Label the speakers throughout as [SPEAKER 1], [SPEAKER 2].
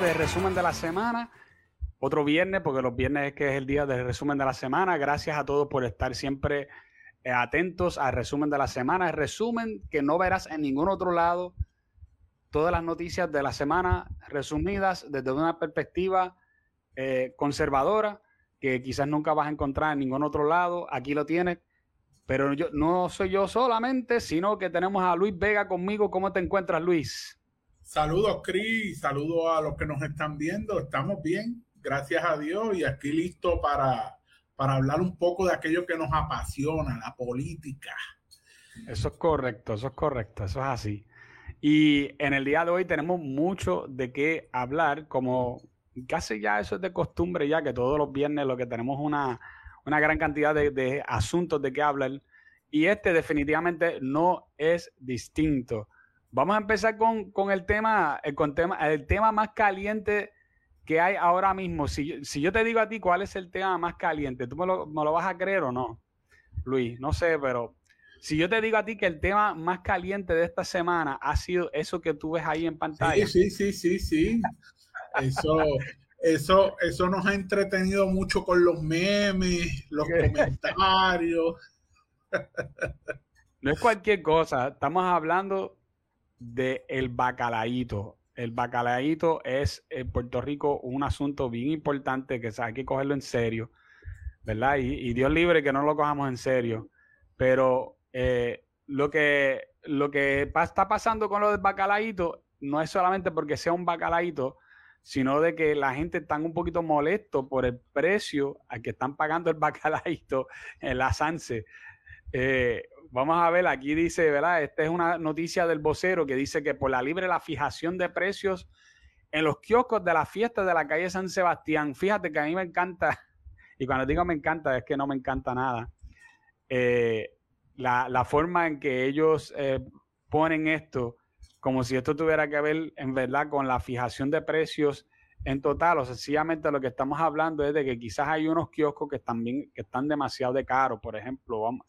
[SPEAKER 1] de resumen de la semana. Otro viernes, porque los viernes es que es el día del resumen de la semana. Gracias a todos por estar siempre eh, atentos al resumen de la semana. El resumen que no verás en ningún otro lado. Todas las noticias de la semana resumidas desde una perspectiva eh, conservadora que quizás nunca vas a encontrar en ningún otro lado. Aquí lo tienes pero yo, no soy yo solamente, sino que tenemos a Luis Vega conmigo. ¿Cómo te encuentras, Luis?
[SPEAKER 2] Saludos, Cris. Saludos a los que nos están viendo. Estamos bien, gracias a Dios, y aquí listo para, para hablar un poco de aquello que nos apasiona, la política.
[SPEAKER 1] Eso es correcto, eso es correcto, eso es así. Y en el día de hoy tenemos mucho de qué hablar, como casi ya eso es de costumbre, ya que todos los viernes lo que tenemos una una gran cantidad de, asuntos de que hablar y este definitivamente no es distinto. Vamos a empezar con, el, tema, el, con tema, el tema más caliente que hay ahora mismo. Si, si, yo te digo a ti cuál es el tema más caliente, ¿tú me lo, me lo vas a creer o no? Luis, no sé, pero si yo te digo a ti que el tema más caliente de esta semana ha sido eso que tú ves ahí en pantalla.
[SPEAKER 2] Sí, sí, sí, sí, sí. Eso, eso, eso nos ha entretenido mucho con los memes, los comentarios.
[SPEAKER 1] No es cualquier cosa, estamos hablando de el bacalaíto. El bacalaíto es en Puerto Rico un asunto bien importante que hay que cogerlo en serio, ¿verdad? Y, Dios libre que no lo cojamos en serio. Pero eh, lo, que, lo que está pasando con lo del bacalaíto no es solamente porque sea un bacalaíto, sino de que la gente está un poquito molesto por el precio al que están pagando el bacalaito en la Sanse. Eh, vamos a ver, aquí dice, ¿verdad? Esta es una noticia del vocero que dice que por la libre la fijación de precios en los kioscos de la fiesta de la calle San Sebastián. Fíjate que a mí me encanta, y cuando digo me encanta es que no me encanta nada, eh, la, forma en que ellos eh, ponen esto como si esto tuviera que ver en verdad con la fijación de precios en total, o sencillamente lo que estamos hablando es de que quizás hay unos kioscos que están, bien, que están demasiado de caros. Por ejemplo, vamos,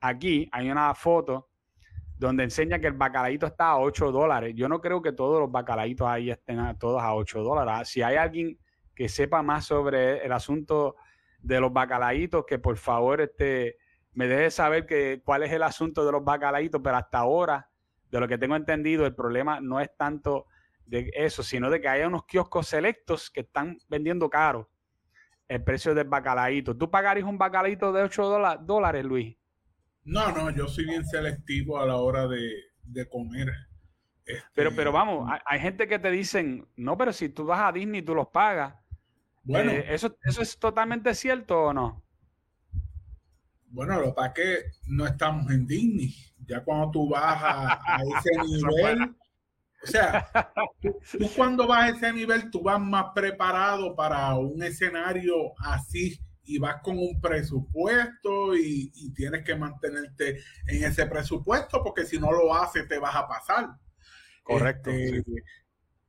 [SPEAKER 1] aquí hay una foto donde enseña que el bacalaíto está a 8 dólares. Yo no creo que todos los bacalaitos ahí estén a, todos a 8 dólares. Si hay alguien que sepa más sobre el asunto de los bacalaitos, que por favor este, me deje saber que, cuál es el asunto de los bacalaitos, pero hasta ahora de lo que tengo entendido, el problema no es tanto de eso, sino de que haya unos kioscos selectos que están vendiendo caro el precio del bacalaíto. ¿Tú pagarías un bacalaíto de 8 dólares, Luis?
[SPEAKER 2] No, no, yo soy bien selectivo a la hora de, comer.
[SPEAKER 1] pero, pero este, vamos, hay, gente que te dicen, no, pero si tú vas a Disney, tú los pagas. Bueno, eh, ¿eso, ¿eso es totalmente cierto o no?
[SPEAKER 2] Bueno, lo para que no estamos en Disney. Ya cuando tú vas a, ese nivel, o sea, tú, cuando vas a ese nivel, tú vas más preparado para un escenario así y vas con un presupuesto y, tienes que mantenerte en ese presupuesto porque si no lo haces te vas a pasar.
[SPEAKER 1] Correcto.
[SPEAKER 2] Este,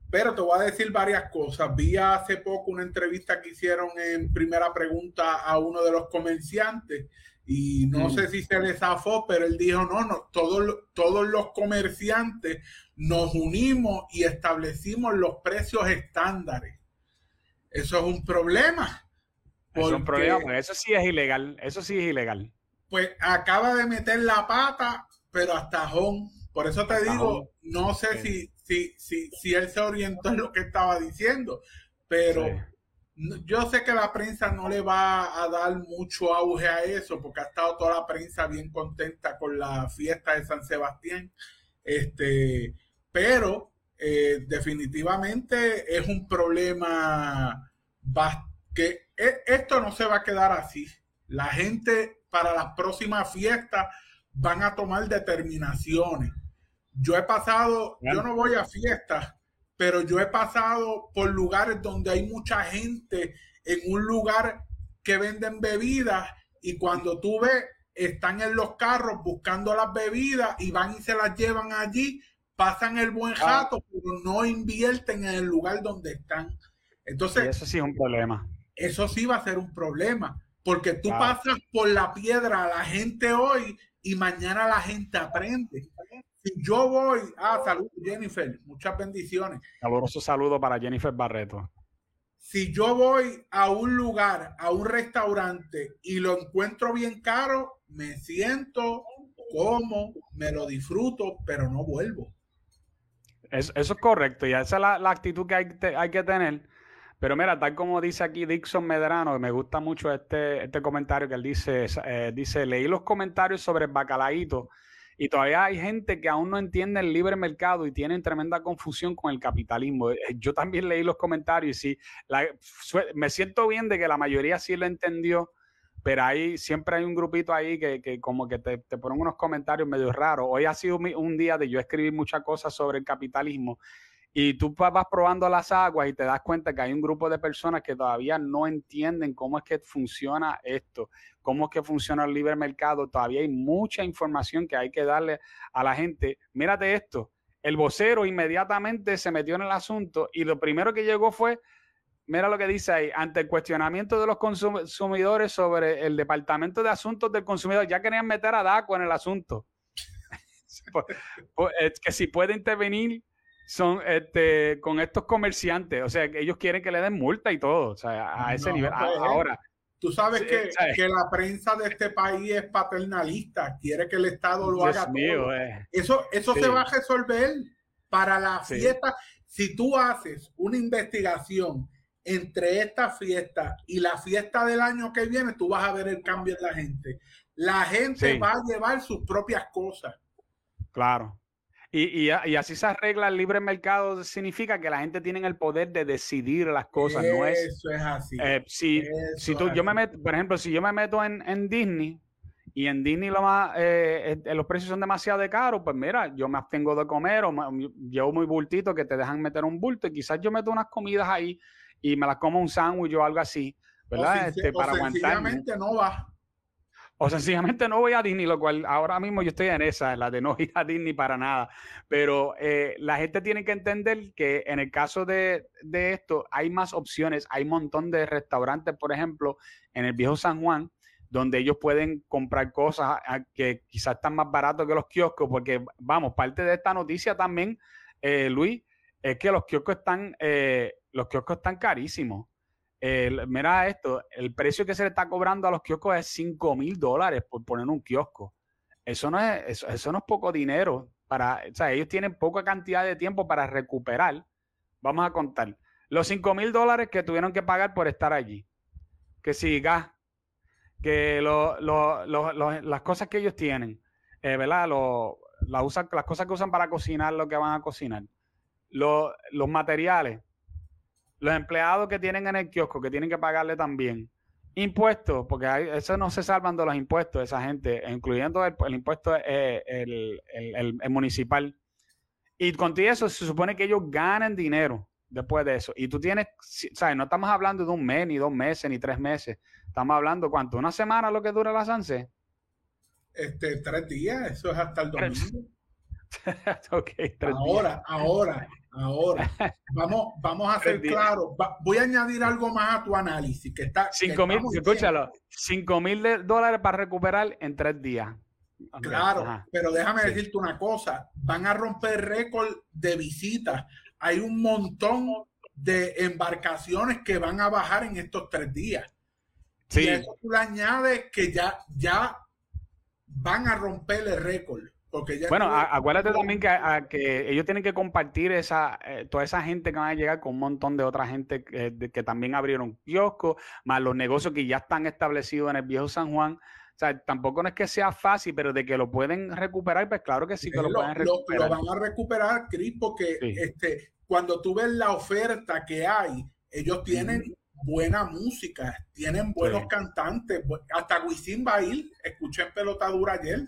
[SPEAKER 2] pero te voy a decir varias cosas. Vi hace poco una entrevista que hicieron en primera pregunta a uno de los comerciantes y no mm. sé si se le zafó, pero él dijo, no, no, todos, todos los comerciantes nos unimos y establecimos los precios estándares. Eso es un problema.
[SPEAKER 1] Es un problema, eso sí es ilegal, eso sí es ilegal.
[SPEAKER 2] Pues acaba de meter la pata, pero hasta home. Por eso te digo, no sé si, si, si, si él se orientó en lo que estaba diciendo, pero yo sé que la prensa no le va a dar mucho auge a eso porque ha estado toda la prensa bien contenta con la fiesta de San Sebastián. Este, pero eh, definitivamente es un problema que esto no se va a quedar así. La gente para las próximas fiestas van a tomar determinaciones. Yo he pasado, yo no voy a fiestas pero yo he pasado por lugares donde hay mucha gente en un lugar que venden bebidas y cuando tú ves, están en los carros buscando las bebidas y van y se las llevan allí, pasan el buen ah. rato, pero no invierten en el lugar donde están. Entonces,
[SPEAKER 1] eso sí es un problema.
[SPEAKER 2] Eso sí va a ser un problema, porque tú pasas por la piedra a la gente hoy y mañana la gente aprende. Si yo voy, ah, saludos Jennifer, muchas bendiciones.
[SPEAKER 1] Caluroso saludo para Jennifer Barreto.
[SPEAKER 2] Si yo voy a un lugar, a un restaurante y lo encuentro bien caro, me siento como, me lo disfruto, pero no vuelvo.
[SPEAKER 1] Eso, es correcto y esa es la, actitud que hay, hay, que tener. Pero mira, tal como dice aquí Dixon Medrano, me gusta mucho este, este comentario que él dice, eh, dice, leí los comentarios sobre el bacalaíto y todavía hay gente que aún no entiende el libre mercado y tienen tremenda confusión con el capitalismo. Eh, yo también leí los comentarios y sí, me siento bien de que la mayoría sí lo entendió, pero ahí siempre hay un grupito ahí que, como que te, te, ponen unos comentarios medio raros. Hoy ha sido un día de yo escribir muchas cosas sobre el capitalismo y tú vas probando las aguas y te das cuenta que hay un grupo de personas que todavía no entienden cómo es que funciona esto, cómo es que funciona el libre mercado. Todavía hay mucha información que hay que darle a la gente. Mírate esto, el vocero inmediatamente se metió en el asunto y lo primero que llegó fue, mira lo que dice ahí, ante el cuestionamiento de los consumidores sobre el Departamento de Asuntos del Consumidor, ya querían meter a DACO en el asunto. Que si puede intervenir son este, con estos comerciantes. O sea, que ellos quieren que le den multa y todo. O sea, a ese nivel. Pues, ahora.
[SPEAKER 2] Tú sabes que, que, la prensa de este país es paternalista, quiere que el Estado lo haga todo. Eh. Eso, eso se va a resolver para la fiesta. Si tú haces una investigación entre esta fiesta y la fiesta del año que viene, tú vas a ver el cambio en la gente. La gente va a llevar sus propias cosas.
[SPEAKER 1] Claro. Y, así se arregla el libre mercado, significa que la gente tiene el poder de decidir las cosas,
[SPEAKER 2] no
[SPEAKER 1] es...
[SPEAKER 2] Eso es así.
[SPEAKER 1] Eh, si, si tú, yo me meto, por ejemplo, si yo me meto en, Disney y en Disney lo más, eh, eh, los precios son demasiado caros, pues mira, yo me abstengo de comer o llevo muy bultito que te dejan meter un bulto y quizás yo meto unas comidas ahí y me las como un sándwich o algo así, ¿verdad?
[SPEAKER 2] este, para aguantar. no va.
[SPEAKER 1] O sencillamente no voy a Disney, lo cual ahora mismo yo estoy en esa, la de no ir a Disney para nada. Pero eh, la gente tiene que entender que en el caso de, esto hay más opciones. Hay un montón de restaurantes, por ejemplo, en el viejo San Juan, donde ellos pueden comprar cosas que quizás están más baratos que los kioscos, porque vamos, parte de esta noticia también, eh, Luis, es que los kioscos están, eh, los kioscos están carísimos mira esto, el precio que se le está cobrando a los kioscos es 5 mil dólares por poner un kiosco. Eso no es, eso, no es poco dinero. Para, o sea, ellos tienen poca cantidad de tiempo para recuperar. Vamos a contar. Los 5 mil dólares que tuvieron que pagar por estar allí. Que si gas, que las cosas que ellos tienen, eh, ¿verdad? la usan, las cosas que usan para cocinar lo que van a cocinar. los materiales, los empleados que tienen en el kiosco, que tienen que pagarle también. Impuestos, porque hay, eso no se salvan de los impuestos, esa gente, incluyendo el, impuesto eh, el, municipal. Y contigo eso se supone que ellos ganen dinero después de eso. Y tú tienes, ¿sabes? No estamos hablando de un mes, ni dos meses, ni tres meses. Estamos hablando, ¿cuánto? ¿Una semana lo que dura la SANSE?
[SPEAKER 2] Este, tres días, eso es hasta el domingo. ahora, ahora, ahora. Vamos, vamos a ser claros. voy a añadir algo más a tu análisis. Que está,
[SPEAKER 1] 5 mil, escúchalo, 5 mil dólares para recuperar en tres días.
[SPEAKER 2] Claro, pero déjame decirte una cosa. Van a romper récord de visitas. Hay un montón de embarcaciones que van a bajar en estos tres días. Sí. Y eso tú le añades que ya, ya van a romper el récord
[SPEAKER 1] bueno, acuérdate también que, ellos tienen que compartir esa, eh, toda esa gente que van a llegar con un montón de otra gente que, también abrieron kioscos, más los negocios que ya están establecidos en el viejo San Juan. O sea, tampoco no es que sea fácil, pero de que lo pueden recuperar, pues claro que sí que lo, pueden recuperar.
[SPEAKER 2] Lo, van a recuperar, Cris, porque este, cuando tú ves la oferta que hay, ellos tienen buena música, tienen buenos cantantes, hasta Wisin va a ir, escuché en pelotadura ayer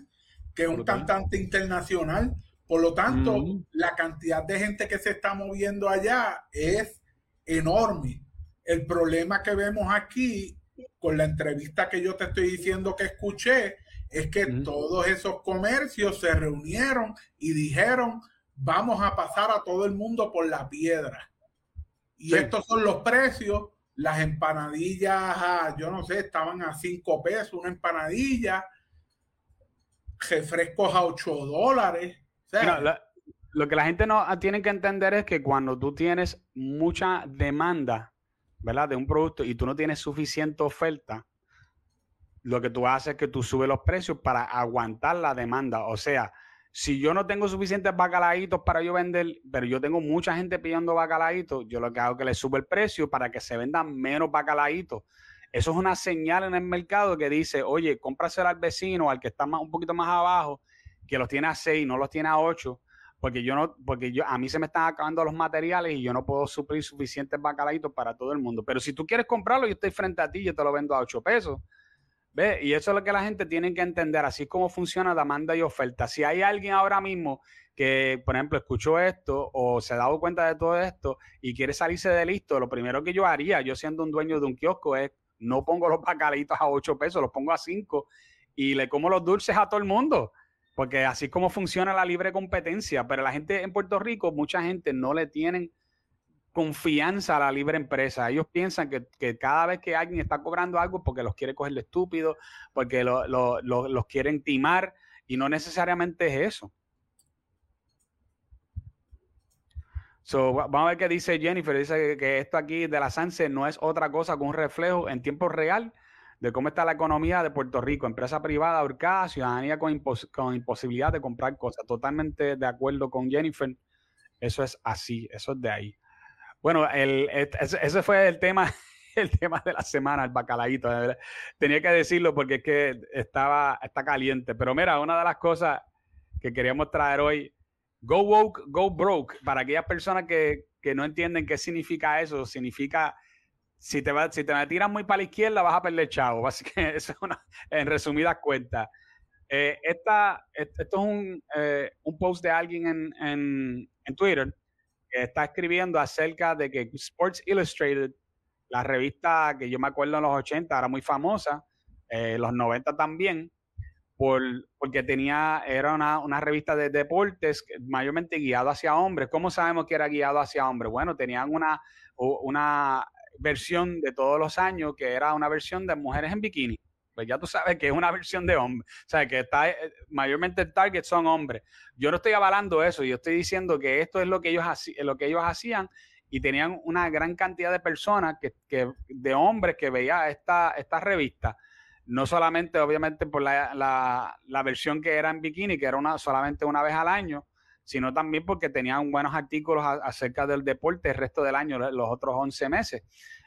[SPEAKER 2] que es un cantante internacional. Por lo tanto, la cantidad de gente que se está moviendo allá es enorme. El problema que vemos aquí con la entrevista que yo te estoy diciendo que escuché es que todos esos comercios se reunieron y dijeron, vamos a pasar a todo el mundo por la piedra. Y estos son los precios. Las empanadillas, ah, yo no sé, estaban a cinco pesos una empanadilla refrescos a 8 dólares,
[SPEAKER 1] lo, que la gente no tiene que entender es que cuando tú tienes mucha demanda, ¿verdad? De un producto y tú no tienes suficiente oferta, lo que tú haces es que tú subes los precios para aguantar la demanda. O sea, si yo no tengo suficientes bacalaitos para yo vender, pero yo tengo mucha gente pidiendo bacalaitos, yo lo que hago es que le subo el precio para que se vendan menos bacalaitos. Eso es una señal en el mercado que dice, oye, cómpraselo al vecino, al que está más, un poquito más abajo, que los tiene a 6, no los tiene a 8, porque yo no, porque yo, a mí se me están acabando los materiales y yo no puedo suplir suficientes bacalaitos para todo el mundo. Pero si tú quieres comprarlo, yo estoy frente a ti, yo te lo vendo a 8 pesos. ¿Ve? Y eso es lo que la gente tiene que entender, así como funciona demanda y oferta. Si hay alguien ahora mismo que, por ejemplo, escuchó esto o se ha dado cuenta de todo esto y quiere salirse de listo, lo primero que yo haría, yo siendo un dueño de un kiosco, es no pongo los bacalitos a 8 pesos, los pongo a 5 y le como los dulces a todo el mundo. Porque así es como funciona la libre competencia. Pero la gente en Puerto Rico, mucha gente no le tienen confianza a la libre empresa. Ellos piensan que, cada vez que alguien está cobrando algo porque los quiere coger de estúpido, porque los quieren timar y no necesariamente es eso. Vamos a ver qué dice Jennifer. Dice que esto aquí de la SANSE no es otra cosa que un reflejo en tiempo real de cómo está la economía de Puerto Rico. Empresa privada ahorcada, ciudadanía con, con imposibilidad de comprar cosas. Totalmente de acuerdo con Jennifer. Eso es así, eso es de ahí. Bueno, el, ese fue el tema, el tema de la semana, el bacalaíto. Tenía que decirlo porque es que estaba, está caliente. Pero mira, una de las cosas que queríamos traer hoy, go woke, go broke, para aquellas personas que, no entienden qué significa eso, significa si te, va, si te tiras muy para la izquierda vas a perder chavo. Es una, en resumidas cuentas. Eh, esta, esto es un, eh, un, post de alguien en, en, en Twitter que está escribiendo acerca de que Sports Illustrated, la revista que yo me acuerdo en los 80, era muy famosa, eh, los 90 también, por, porque tenía, era una, revista de deportes mayormente guiado hacia hombres. ¿Cómo sabemos que era guiado hacia hombres? Bueno, tenían una, una versión de todos los años que era una versión de mujeres en bikini. Pues ya tú sabes que es una versión de hombre. O sea, que está, eh, mayormente el target son hombres. Yo no estoy avalando eso, yo estoy diciendo que esto es lo que ellos, lo que ellos hacían y tenían una gran cantidad de personas, que, de hombres que veían esta, esta revista. No solamente, obviamente, por la, la, versión que era en bikini, que era una, solamente una vez al año, sino también porque tenían buenos artículos acerca del deporte el resto del año, los otros 11 meses.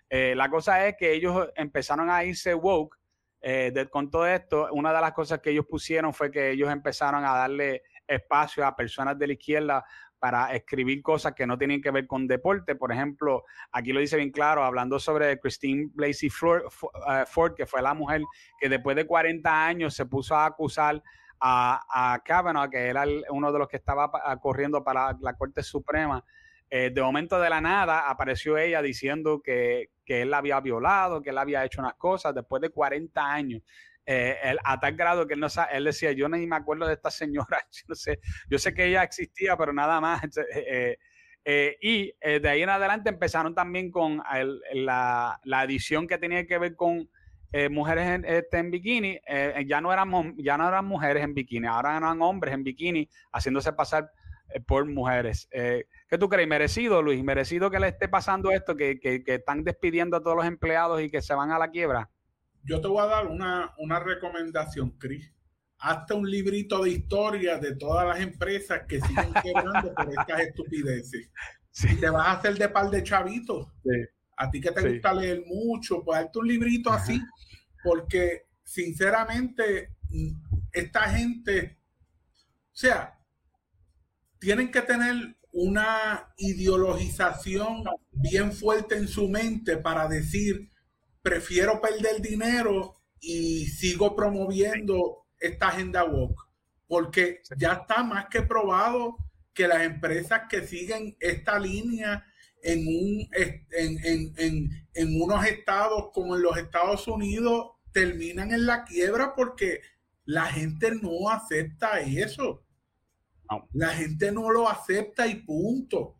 [SPEAKER 1] Eh, la cosa es que ellos empezaron a irse woke eh, con todo esto, una de las cosas que ellos pusieron fue que ellos empezaron a darle espacio a personas de la izquierda para escribir cosas que no tienen que ver con deporte. Por ejemplo, aquí lo dice bien claro, hablando sobre Christine Blasey eh, Ford, que fue la mujer que después de 40 años se puso a acusar a, a Kavanaugh, que era uno de los que estaba corriendo para la Corte Suprema, eh, de momento de la nada apareció ella diciendo que, él la había violado, que él había hecho unas cosas después de 40 años. Eh, a tal grado que él, no él decía, yo ni me acuerdo de esta señora, yo, no sé, yo sé que ella existía, pero nada más. Eh, y de ahí en adelante empezaron también con la, edición que tenía que ver con mujeres en, este, en bikini. ya, no eran, ya no eran mujeres en bikini, ahora eran hombres en bikini haciéndose pasar por mujeres. ¿Qué tú crees? ¿Merecido, Luis? ¿Merecido que le esté pasando esto, que, están despidiendo a todos los empleados y que se van a la quiebra?
[SPEAKER 2] Yo te voy a dar una, recomendación, Cris. Hazte un librito de historia de todas las empresas que siguen quebrando por estas estupideces. Si te vas a hacer de par de chavitos, a ti que te gusta leer mucho, pues hazte un librito así, porque sinceramente, esta gente, o sea, tienen que tener una ideologización bien fuerte en su mente para decir, prefiero perder dinero y sigo promoviendo esta agenda woke, porque ya está más que probado que las empresas que siguen esta línea en, un, en, en, en unos estados como en los Estados Unidos terminan en la quiebra porque la gente no acepta eso. La gente no lo acepta y punto.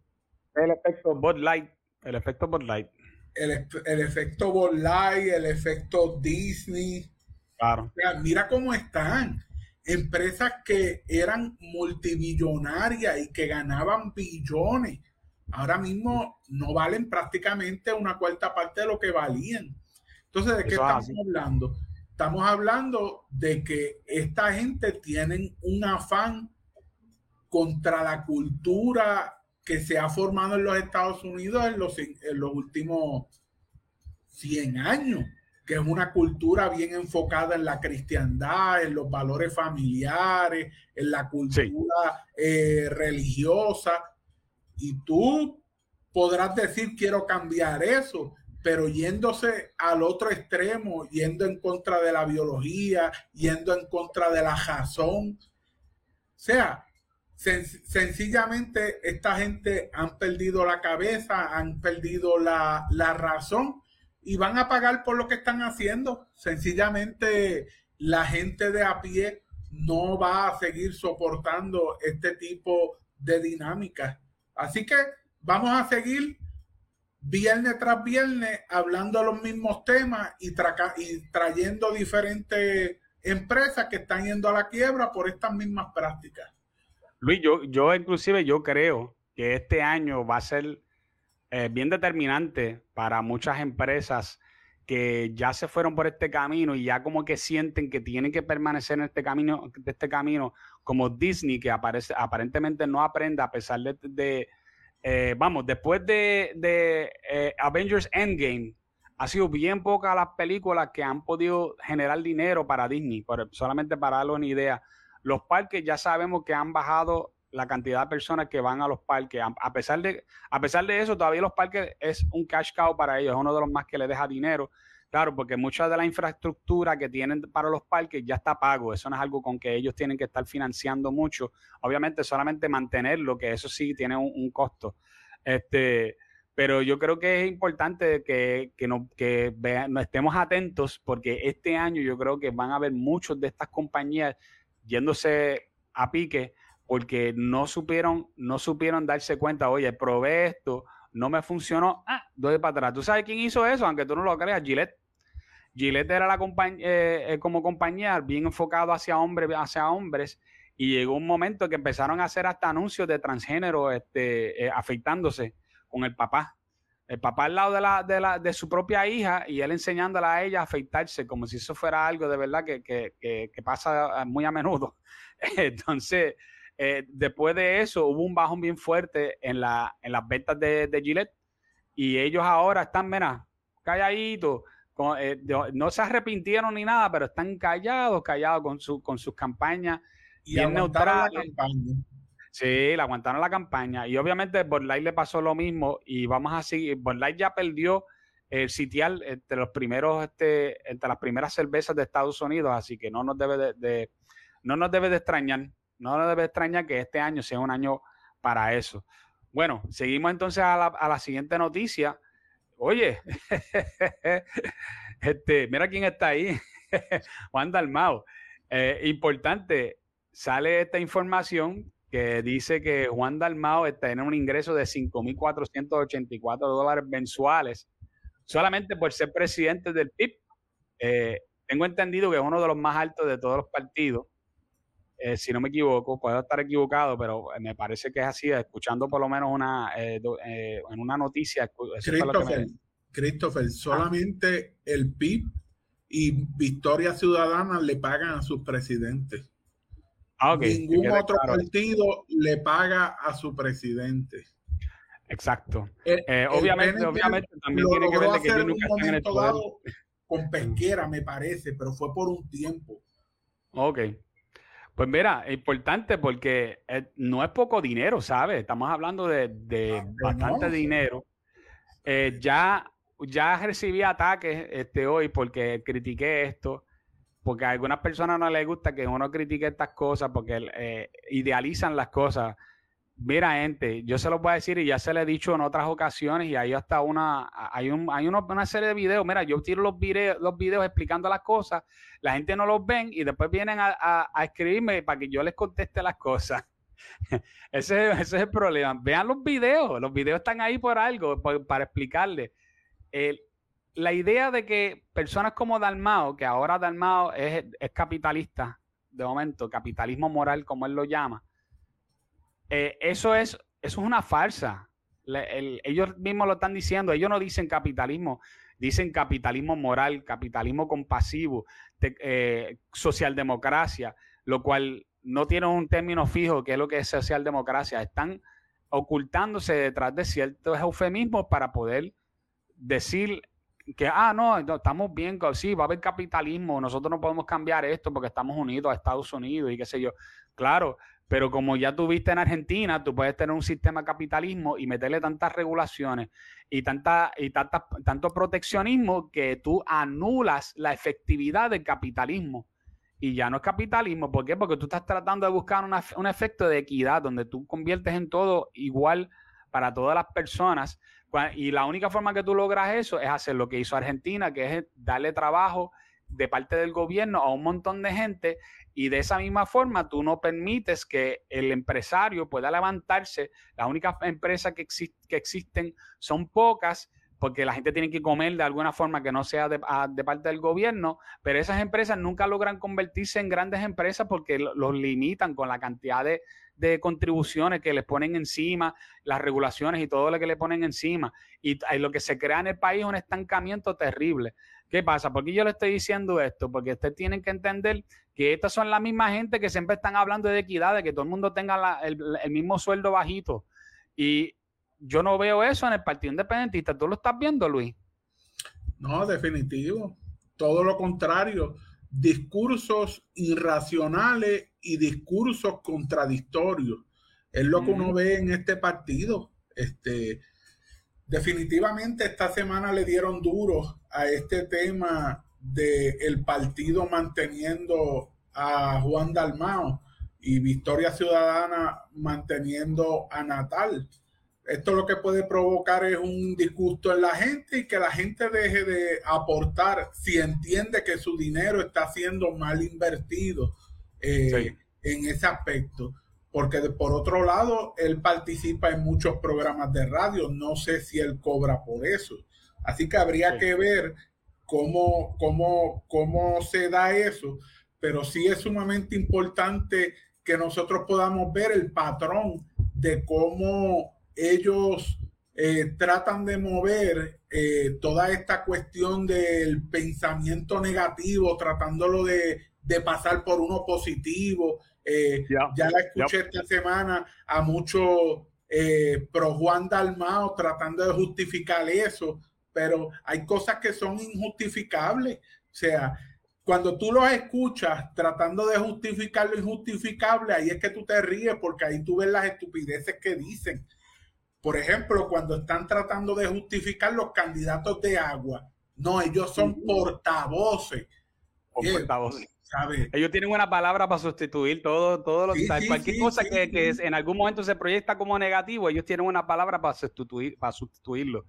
[SPEAKER 1] El efecto Bud Light. El efecto Bud Light.
[SPEAKER 2] El, efecto Bud Light, el efecto Disney.
[SPEAKER 1] Claro.
[SPEAKER 2] mira cómo están. empresas que eran multimillonarias y que ganaban billones, ahora mismo no valen prácticamente una cuarta parte de lo que valían. Entonces, ¿de qué estamos hablando? Estamos hablando de que esta gente tiene un afán contra la cultura que se ha formado en los Estados Unidos en los, en los últimos 100 años que es una cultura bien enfocada en la cristiandad, en los valores familiares, en la cultura eh, religiosa. Y tú podrás decir, quiero cambiar eso, pero yéndose al otro extremo, yendo en contra de la biología, yendo en contra de la razón. O sea, sencillamente esta gente han perdido la cabeza, han perdido la, la razón y van a pagar por lo que están haciendo. Sencillamente la gente de a pie no va a seguir soportando este tipo de dinámicas. Así que vamos a seguir viernes tras viernes hablando los mismos temas y trayendo diferentes empresas que están yendo a la quiebra por estas mismas prácticas.
[SPEAKER 1] Luis, yo, yo inclusive yo creo que este año va a ser eh, bien determinante para muchas empresas que ya se fueron por este camino y ya como que sienten que tienen que permanecer en este camino, de este camino, como Disney, que aparece, aparentemente no aprende a pesar de, eh, vamos, después de, eh, Avengers Endgame, ha sido bien pocas las películas que han podido generar dinero para Disney, solamente para darle una idea. Los parques ya sabemos que han bajado la cantidad de personas que van a los parques. A, pesar de, a pesar de eso, todavía los parques es un cash cow para ellos, es uno de los más que les deja dinero. Claro, porque mucha de la infraestructura que tienen para los parques ya está pago. Eso no es algo con que ellos tienen que estar financiando mucho. Obviamente, solamente mantenerlo, que eso sí tiene un, costo. Este, pero yo creo que es importante que, que, no, que estemos atentos porque este año yo creo que van a haber muchos de estas compañías yéndose a pique porque no supieron, no supieron darse cuenta, oye, probé esto, no me funcionó, ah, doy para atrás. ¿Tú sabes quién hizo eso? Aunque tú no lo creas, Gillette. Gillette era la eh, eh, como compañía bien enfocado hacia hombres, hacia hombres, y llegó un momento que empezaron a hacer hasta anuncios de transgénero este, eh, afeitándose con el papá. El papá al lado de, la, de, la, de su propia hija y él enseñándola a ella a afeitarse, como si eso fuera algo de verdad que, que, que pasa muy a menudo. Entonces, eh, después de eso hubo un bajón bien fuerte en, la, en las ventas de, de Gillette y ellos ahora están, mira, calladitos, eh, no se arrepintieron ni nada, pero están callados, callados con, su, con sus campañas y bien neutrales. La campaña. Sí, le aguantaron la campaña. Y obviamente Light le pasó lo mismo y vamos a seguir. Light ya perdió el sitial entre los primeros, este, entre las primeras cervezas de Estados Unidos, así que no nos debe de no nos debe de extrañar no nos debe extrañar que este año sea un año para eso. Bueno, seguimos entonces a la, siguiente noticia. Oye, este, mira quién está ahí, Juan Dalmao. Eh, importante, sale esta información que dice que Juan Dalmao tiene un ingreso de 5.484 dólares mensuales solamente por ser presidente del PIB. Eh, tengo entendido que es uno de los más altos de todos los partidos. Eh, si no me equivoco, puedo estar equivocado, pero me parece que es así, escuchando por lo menos una eh, eh, en una noticia.
[SPEAKER 2] Christopher, solamente el PIB y Victoria Ciudadana le pagan a sus presidentes. Ah, Ningún otro partido le paga a su presidente.
[SPEAKER 1] Exacto. obviamente, obviamente también tiene que ver que yo nunca en el
[SPEAKER 2] con Pesquera, me parece, pero fue por un tiempo.
[SPEAKER 1] Ok. Pues mira, es importante porque eh, no es poco dinero, ¿sabes? Estamos hablando de, ah, bastante dinero. Eh, ya, ya recibí ataques este, hoy porque critiqué esto, porque a algunas personas no les gusta que uno critique estas cosas porque eh, idealizan las cosas. Mira, gente, yo se lo voy a decir y ya se lo he dicho en otras ocasiones y hay hasta una, hay, un, hay una serie de videos. Mira, yo tiro los los videos explicando las cosas, la gente no los ven y después vienen a, escribirme para que yo les conteste las cosas. ese, es el problema. Vean los videos, los videos están ahí por algo, para explicarles. La idea de que personas como Dalmao, que ahora Dalmao es, capitalista, de momento, capitalismo moral, como él lo llama, eh, eso, es, eso es una farsa. ellos mismos lo están diciendo, ellos no dicen capitalismo, dicen capitalismo moral, capitalismo compasivo, eh, socialdemocracia, lo cual no tiene un término fijo, que es lo que es socialdemocracia. Están ocultándose detrás de ciertos eufemismos para poder decir que, ah, no, estamos bien, sí, va a haber capitalismo, nosotros no podemos cambiar esto porque estamos unidos a Estados Unidos y qué sé yo. Claro, pero como ya tuviste en Argentina, tú puedes tener un sistema de capitalismo y meterle tantas regulaciones y, tanta, y tanto proteccionismo que tú anulas la efectividad del capitalismo. Y ya no es capitalismo. ¿Por qué? Porque tú estás tratando de buscar un efecto de equidad donde tú conviertes en todo igual para todas las personas. Y la única forma que tú logras eso es hacer lo que hizo Argentina, que es darle trabajo de parte del gobierno a un montón de gente y de esa misma forma tú no permites que el empresario pueda levantarse. Las únicas empresas que, que existen son pocas porque la gente tiene que comer de alguna forma que no sea de, parte del gobierno, pero esas empresas nunca logran convertirse en grandes empresas porque los limitan con la cantidad de, de contribuciones que les ponen encima, las regulaciones y todo lo que le ponen encima. Y, lo que se crea en el país es un estancamiento terrible. ¿Qué pasa? ¿Por qué yo le estoy diciendo esto? Porque ustedes tienen que entender que estas son la misma gente que siempre están hablando de equidad, de que todo el mundo tenga el, mismo sueldo bajito. Y yo no veo eso en el Partido Independentista. ¿Tú lo estás viendo, Luis?
[SPEAKER 2] No, definitivo. Todo lo contrario. Discursos irracionales y discursos contradictorios. Es lo que uno ve en este partido. Este, definitivamente esta semana le dieron duro a este tema del el partido manteniendo a Juan Dalmao y Victoria Ciudadana manteniendo a Natal. Esto lo que puede provocar es un disgusto en la gente y que la gente deje de aportar si entiende que su dinero está siendo mal invertido eh, en ese aspecto. Porque por otro lado, él participa en muchos programas de radio. No sé si él cobra por eso. Así que habría que ver cómo, cómo, cómo se da eso. Pero sí es sumamente importante que nosotros podamos ver el patrón de cómo ellos eh, tratan de mover eh, toda esta cuestión del pensamiento negativo, tratándolo de de pasar por uno positivo. Eh, ya la escuché esta semana a muchos eh, pro Juan Dalmao tratando de justificar eso, pero hay cosas que son injustificables. O sea, cuando tú los escuchas tratando de justificar lo injustificable, ahí es que tú te ríes porque ahí tú ves las estupideces que dicen. Por ejemplo, cuando están tratando de justificar los candidatos de agua, no, ellos son portavoces.
[SPEAKER 1] portavoces. Ellos tienen una palabra para sustituir todo, todo lo, cualquier cosa que, en algún momento se proyecta como negativo, ellos tienen una palabra para sustituir, para sustituirlo.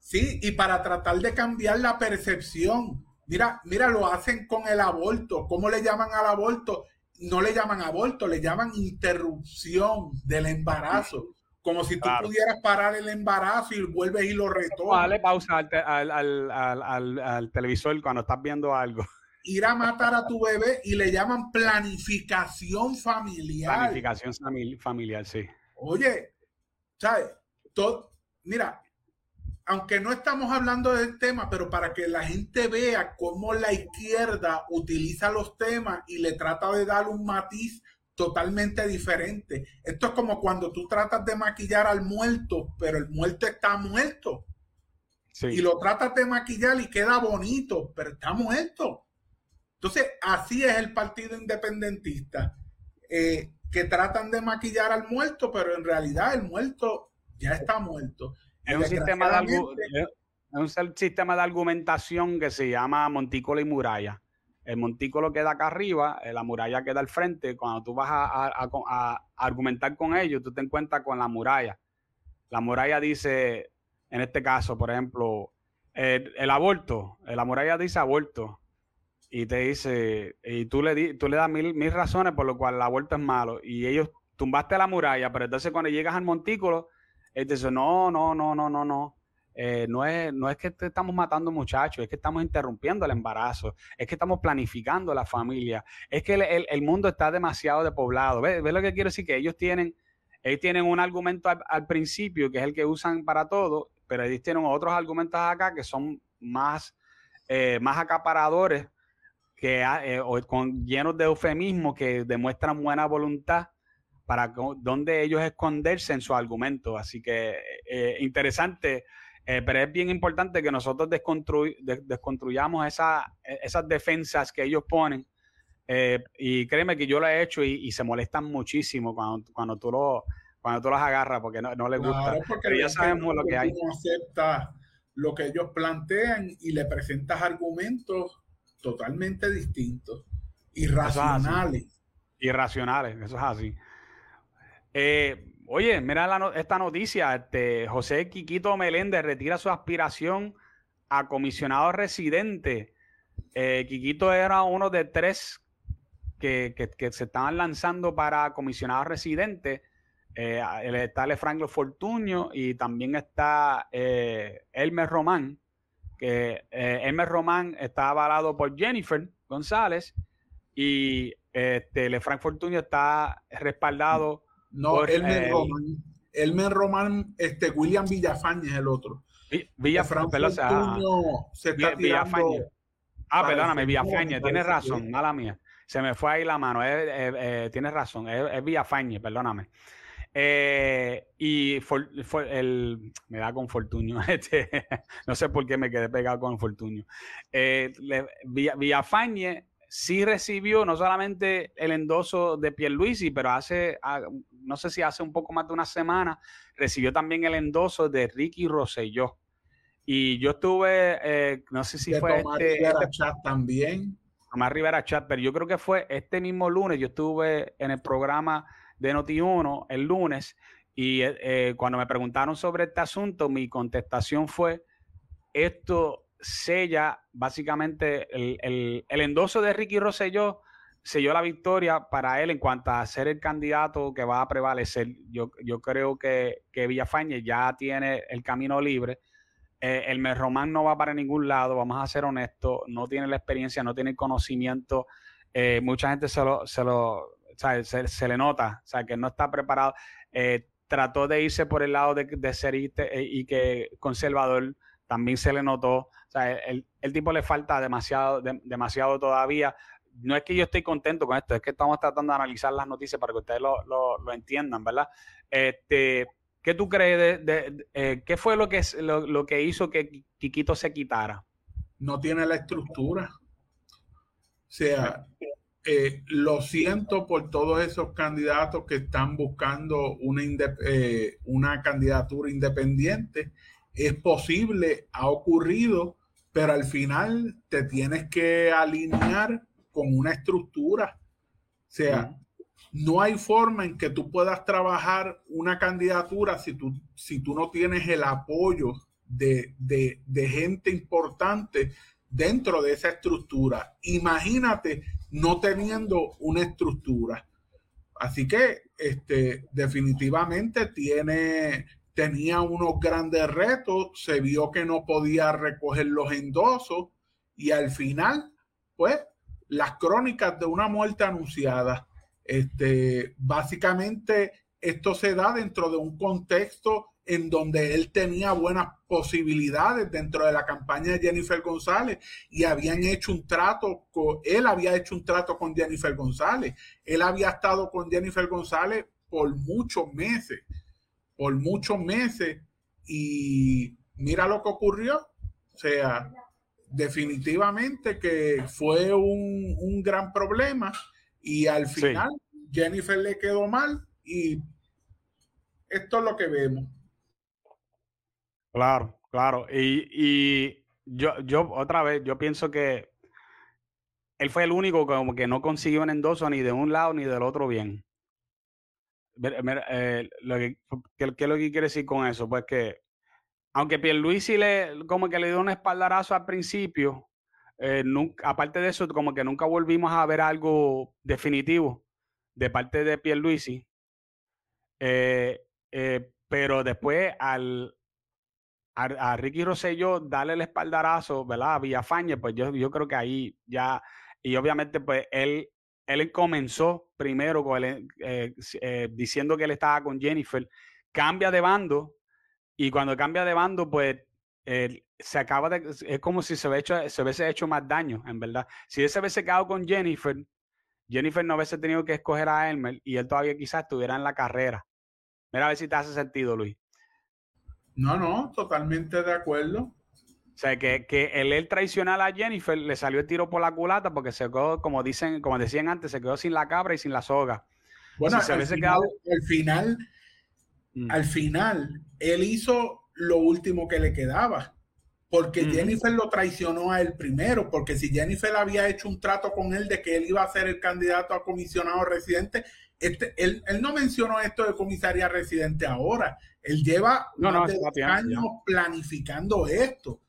[SPEAKER 2] Sí, y para tratar de cambiar la percepción. Mira, mira, lo hacen con el aborto. ¿Cómo le llaman al aborto? No le llaman aborto, le llaman interrupción del embarazo. Como si tú pudieras parar el embarazo y vuelves y lo retornas.
[SPEAKER 1] Dale pausa al, al, al televisor cuando estás viendo algo
[SPEAKER 2] ir a matar a tu bebé y le llaman planificación familiar.
[SPEAKER 1] Planificación familiar, sí.
[SPEAKER 2] Oye, ¿sabes? Todo, mira, aunque no estamos hablando del tema, pero para que la gente vea cómo la izquierda utiliza los temas y le trata de dar un matiz totalmente diferente. Esto es como cuando tú tratas de maquillar al muerto, pero el muerto está muerto. Y lo tratas de maquillar y queda bonito, pero está muerto. Entonces, así es el partido independentista, eh, que tratan de maquillar al muerto, pero en realidad el muerto ya está muerto.
[SPEAKER 1] Es un, sistema de, un sistema de argumentación que se llama montículo y muralla. El montículo queda acá arriba, eh, la muralla queda al frente. Cuando tú vas a, argumentar con ellos, tú te encuentras con la muralla. La muralla dice, en este caso, por ejemplo, el, el aborto. La muralla dice aborto y te dice, y tú le, di, tú le das mil, mil razones por lo cual el aborto es malo, y ellos tumbaste la muralla, pero entonces cuando llegas al montículo, él te dice, no, no, no, no, no, no. Eh, no, es, no es que estamos matando muchachos, es que estamos interrumpiendo el embarazo, es que estamos planificando la familia, es que el, mundo está demasiado depoblado. ¿Ves, lo que quiero decir? Que ellos tienen, ellos tienen un argumento al, principio, que es el que usan para todo, pero ellos tienen otros argumentos acá que son más, eh, más acaparadores, que, eh, con, llenos de eufemismo que demuestran buena voluntad para donde ellos esconderse en su argumento. Así que interesante, eh, pero es bien importante que nosotros desconstruyamos esa, e, esas defensas que ellos ponen. Eh, y créeme que yo lo he hecho y, se molestan muchísimo cuando, cuando tú lo cuando tú los agarras porque no, no les gusta. pero ya sabemos lo que hay.
[SPEAKER 2] No acepta lo que ellos plantean y le presentas argumentos totalmente distintos, irracionales.
[SPEAKER 1] Irracionales, eso es así. Eh, oye, mira esta noticia. Este, José Quiquito Meléndez retira su aspiración a comisionado residente. Eh, Quiquito era uno de tres que, se estaban lanzando para comisionado residente. Eh, está el Franklin Fortuño y también está eh, Elmer Román, que Elmer Román está avalado por Jennifer González y este, el Frank Fortuño está respaldado
[SPEAKER 2] no, Elmer eh, Román. Elmer Román, este, William Villafañe es el otro.
[SPEAKER 1] Villafañe, se está Villafañe. Ah, perdóname, Villafañe, tienes razón, mala mía. Se me fue ahí la mano, eh, tienes razón, es, Villafañe, perdóname. Eh, y el, me da con Fortunio. Este, no sé por qué me quedé pegado con Fortunio. Eh, Villafañe sí recibió no solamente el endoso de Pierluisi, pero hace, ah, no sé si hace un poco más de una semana, recibió también el endoso de Ricky Rosselló. Y yo estuve, eh, no sé si fue
[SPEAKER 2] Tomás este, Rivera este Chat también.
[SPEAKER 1] Tomás Rivera Chat, pero yo creo que fue este mismo lunes, yo estuve en el programa de Noti1 el lunes y eh, eh, cuando me preguntaron sobre este asunto, mi contestación fue, esto sella básicamente el, endoso de Ricky Rosselló selló la victoria para él en cuanto a ser el candidato que va a prevalecer. Yo, yo creo que, que Villafañe ya tiene el camino libre. Eh, el Merromán no va para ningún lado, vamos a ser honestos, no tiene la experiencia, no tiene el conocimiento. Eh, mucha gente se lo, se lo se, le nota, o sea, que no está preparado. Eh, trató de irse por el lado de, de ser y que conservador también se le notó. O sea, el, tipo le falta demasiado, demasiado todavía. No es que yo esté contento con esto, es que estamos tratando de analizar las noticias para que ustedes lo, lo, entiendan, ¿verdad? Este, ¿Qué tú crees de, eh, qué fue lo que, lo, lo que hizo que Quiquito se quitara?
[SPEAKER 2] No tiene la estructura. O sea, eh, lo siento por todos esos candidatos que están buscando una, eh, una candidatura independiente es posible, ha ocurrido, pero al final te tienes que alinear con una estructura. O sea, no hay forma en que tú puedas trabajar una candidatura si tú, si tú no tienes el apoyo de, de gente importante dentro de esa estructura. Imagínate no teniendo una estructura. Así que este, definitivamente tiene, tenía unos grandes retos, se vio que no podía recoger los endosos y al final, pues, las crónicas de una muerte anunciada. Este, básicamente, esto se da dentro de un contexto en donde él tenía buenas posibilidades dentro de la campaña de Jennifer González y habían hecho un trato con, él había hecho un trato con Jennifer González. Él había estado con Jennifer González por muchos meses por muchos meses y mira lo que ocurrió. O sea, definitivamente que fue un, gran problema y al final Jennifer le quedó mal y esto es lo que vemos.
[SPEAKER 1] Claro, claro. Y, yo, yo otra vez, yo pienso que él fue el único como que no consiguió un endoso ni de un lado ni del otro bien. Eh, que, ¿qué, es lo que quiere decir con eso? Pues que, aunque Pierluisi le, como que le dio un espaldarazo al principio, eh, nunca, aparte de eso, como que nunca volvimos a ver algo definitivo de parte de Pierluisi. Eh, pero después, al, a, Ricky Rosselló darle el espaldarazo, ¿verdad? A Villafañe, pues yo, yo creo que ahí ya, y obviamente pues él, él comenzó primero eh, eh, diciendo que él estaba con Jennifer, cambia de bando y cuando cambia de bando pues se acaba de, es como si se, hecho, se hubiese hecho más daño, en verdad. Si él se hubiese quedado con Jennifer, Jennifer no hubiese tenido que escoger a Elmer y él todavía quizás estuviera en la carrera. Mira a ver si te hace sentido, Luis.
[SPEAKER 2] No, no, totalmente de acuerdo.
[SPEAKER 1] O sea, que, que el él traicionar a Jennifer le salió el tiro por la culata porque se quedó, como dicen, como decían antes, se quedó sin la cabra y sin la soga.
[SPEAKER 2] Bueno, al, final, quedado... al final, mm. al final, él hizo lo último que le quedaba. Porque Jennifer lo traicionó a él primero, porque si Jennifer había hecho un trato con él de que él iba a ser el candidato a comisionado residente, este, él, no mencionó esto de comisaría residente ahora. Él lleva años planificando esto.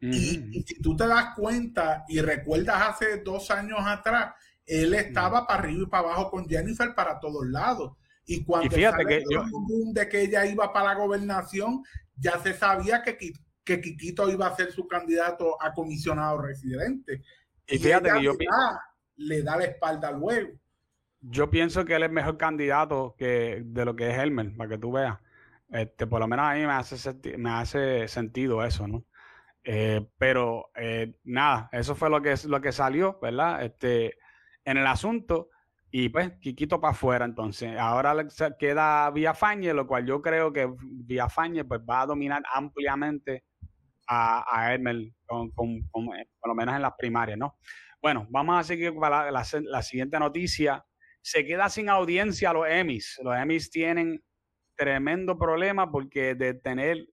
[SPEAKER 2] Y, si tú te das cuenta y recuerdas hace dos años atrás, él estaba para arriba y para abajo con Jennifer para todos lados. Y cuando
[SPEAKER 1] fíjate que
[SPEAKER 2] de que ella iba para la gobernación, ya se sabía que, que Quiquito iba a ser su candidato a comisionado residente.
[SPEAKER 1] Y, fíjate que yo
[SPEAKER 2] le da la espalda luego.
[SPEAKER 1] Yo pienso que él es mejor candidato que de lo que es Helmer, para que tú veas. Este, por lo menos a mí me hace, me hace sentido eso, ¿no? Eh, pero eh, nada, eso fue lo que, lo que salió, ¿verdad? Este, en el asunto. Y pues, Quiquito para afuera, entonces. Ahora queda Villafañe, lo cual yo creo que Villafañe pues, va a dominar ampliamente a, a con, por lo menos en las primarias, ¿no? Bueno, vamos a seguir para la, la, siguiente noticia. Se queda sin audiencia los Emmys. Los Emmys tienen tremendo problema porque de tener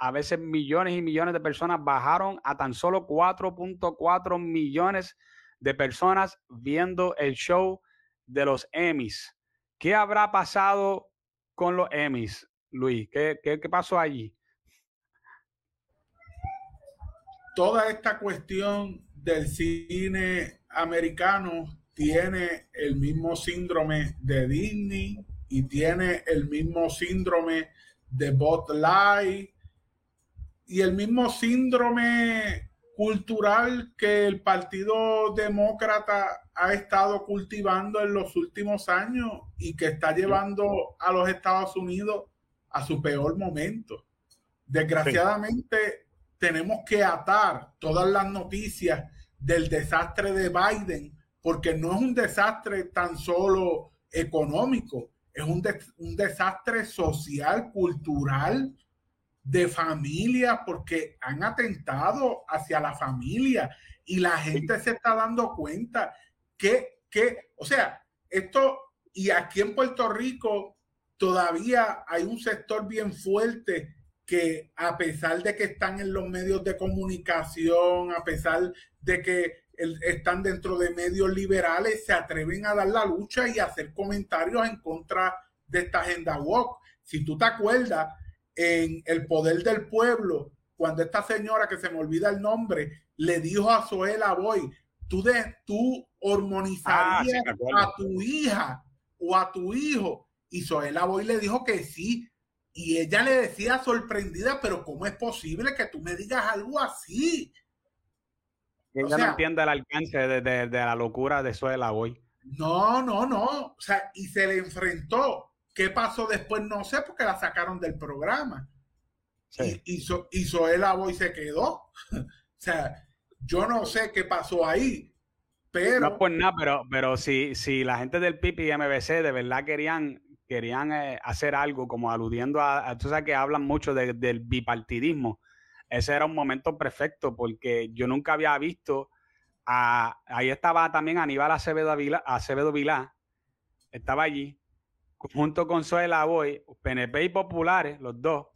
[SPEAKER 1] a veces millones y millones de personas bajaron a tan solo 4.4 millones de personas viendo el show de los Emmys. ¿Qué habrá pasado con los Emmys, Luis? ¿Qué, qué, pasó allí?
[SPEAKER 2] Toda esta cuestión del cine americano tiene el mismo síndrome de Disney y tiene el mismo síndrome de Bot Light y el mismo síndrome cultural que el Partido Demócrata ha estado cultivando en los últimos años y que está llevando a los Estados Unidos a su peor momento. Desgraciadamente, tenemos que atar todas las noticias del desastre de Biden, porque no es un desastre tan solo económico, es un, un desastre social, cultural, de familia porque han atentado hacia la familia y la gente se está dando cuenta que, que, o sea, esto, y aquí en Puerto Rico todavía hay un sector bien fuerte que a pesar de que están en los medios de comunicación, a pesar de que están dentro de medios liberales, se atreven a dar la lucha y hacer comentarios en contra de esta agenda woke. Si tú te acuerdas, en El Poder del Pueblo, cuando esta señora, que se me olvida el nombre, le dijo a Zoela Boy, tú, de, tú hormonizarías ah, a tu hija o a tu hijo. Y Zoela Boy le dijo que sí. Y ella le decía sorprendida, pero ¿cómo es posible que tú me digas algo así?
[SPEAKER 1] Ella no entiende el alcance de, la locura de Zoela Boy.
[SPEAKER 2] No, no, no. O sea, y se le enfrentó ¿Qué pasó después? No sé, porque la sacaron del programa. Sí. Y, hizo, hizo el y se quedó. o sea, yo no sé qué pasó ahí. Pero.
[SPEAKER 1] No, pues nada, pero, pero si, si la gente del PIP y MBC de verdad querían, querían eh, hacer algo como aludiendo a, Tú sabes que hablan mucho del bipartidismo. Ese era un momento perfecto porque yo nunca había visto. A, ahí estaba también Aníbal Acevedo, Acevedo Vilá. Estaba allí junto con Suela Boy, PNP y Populares, los dos,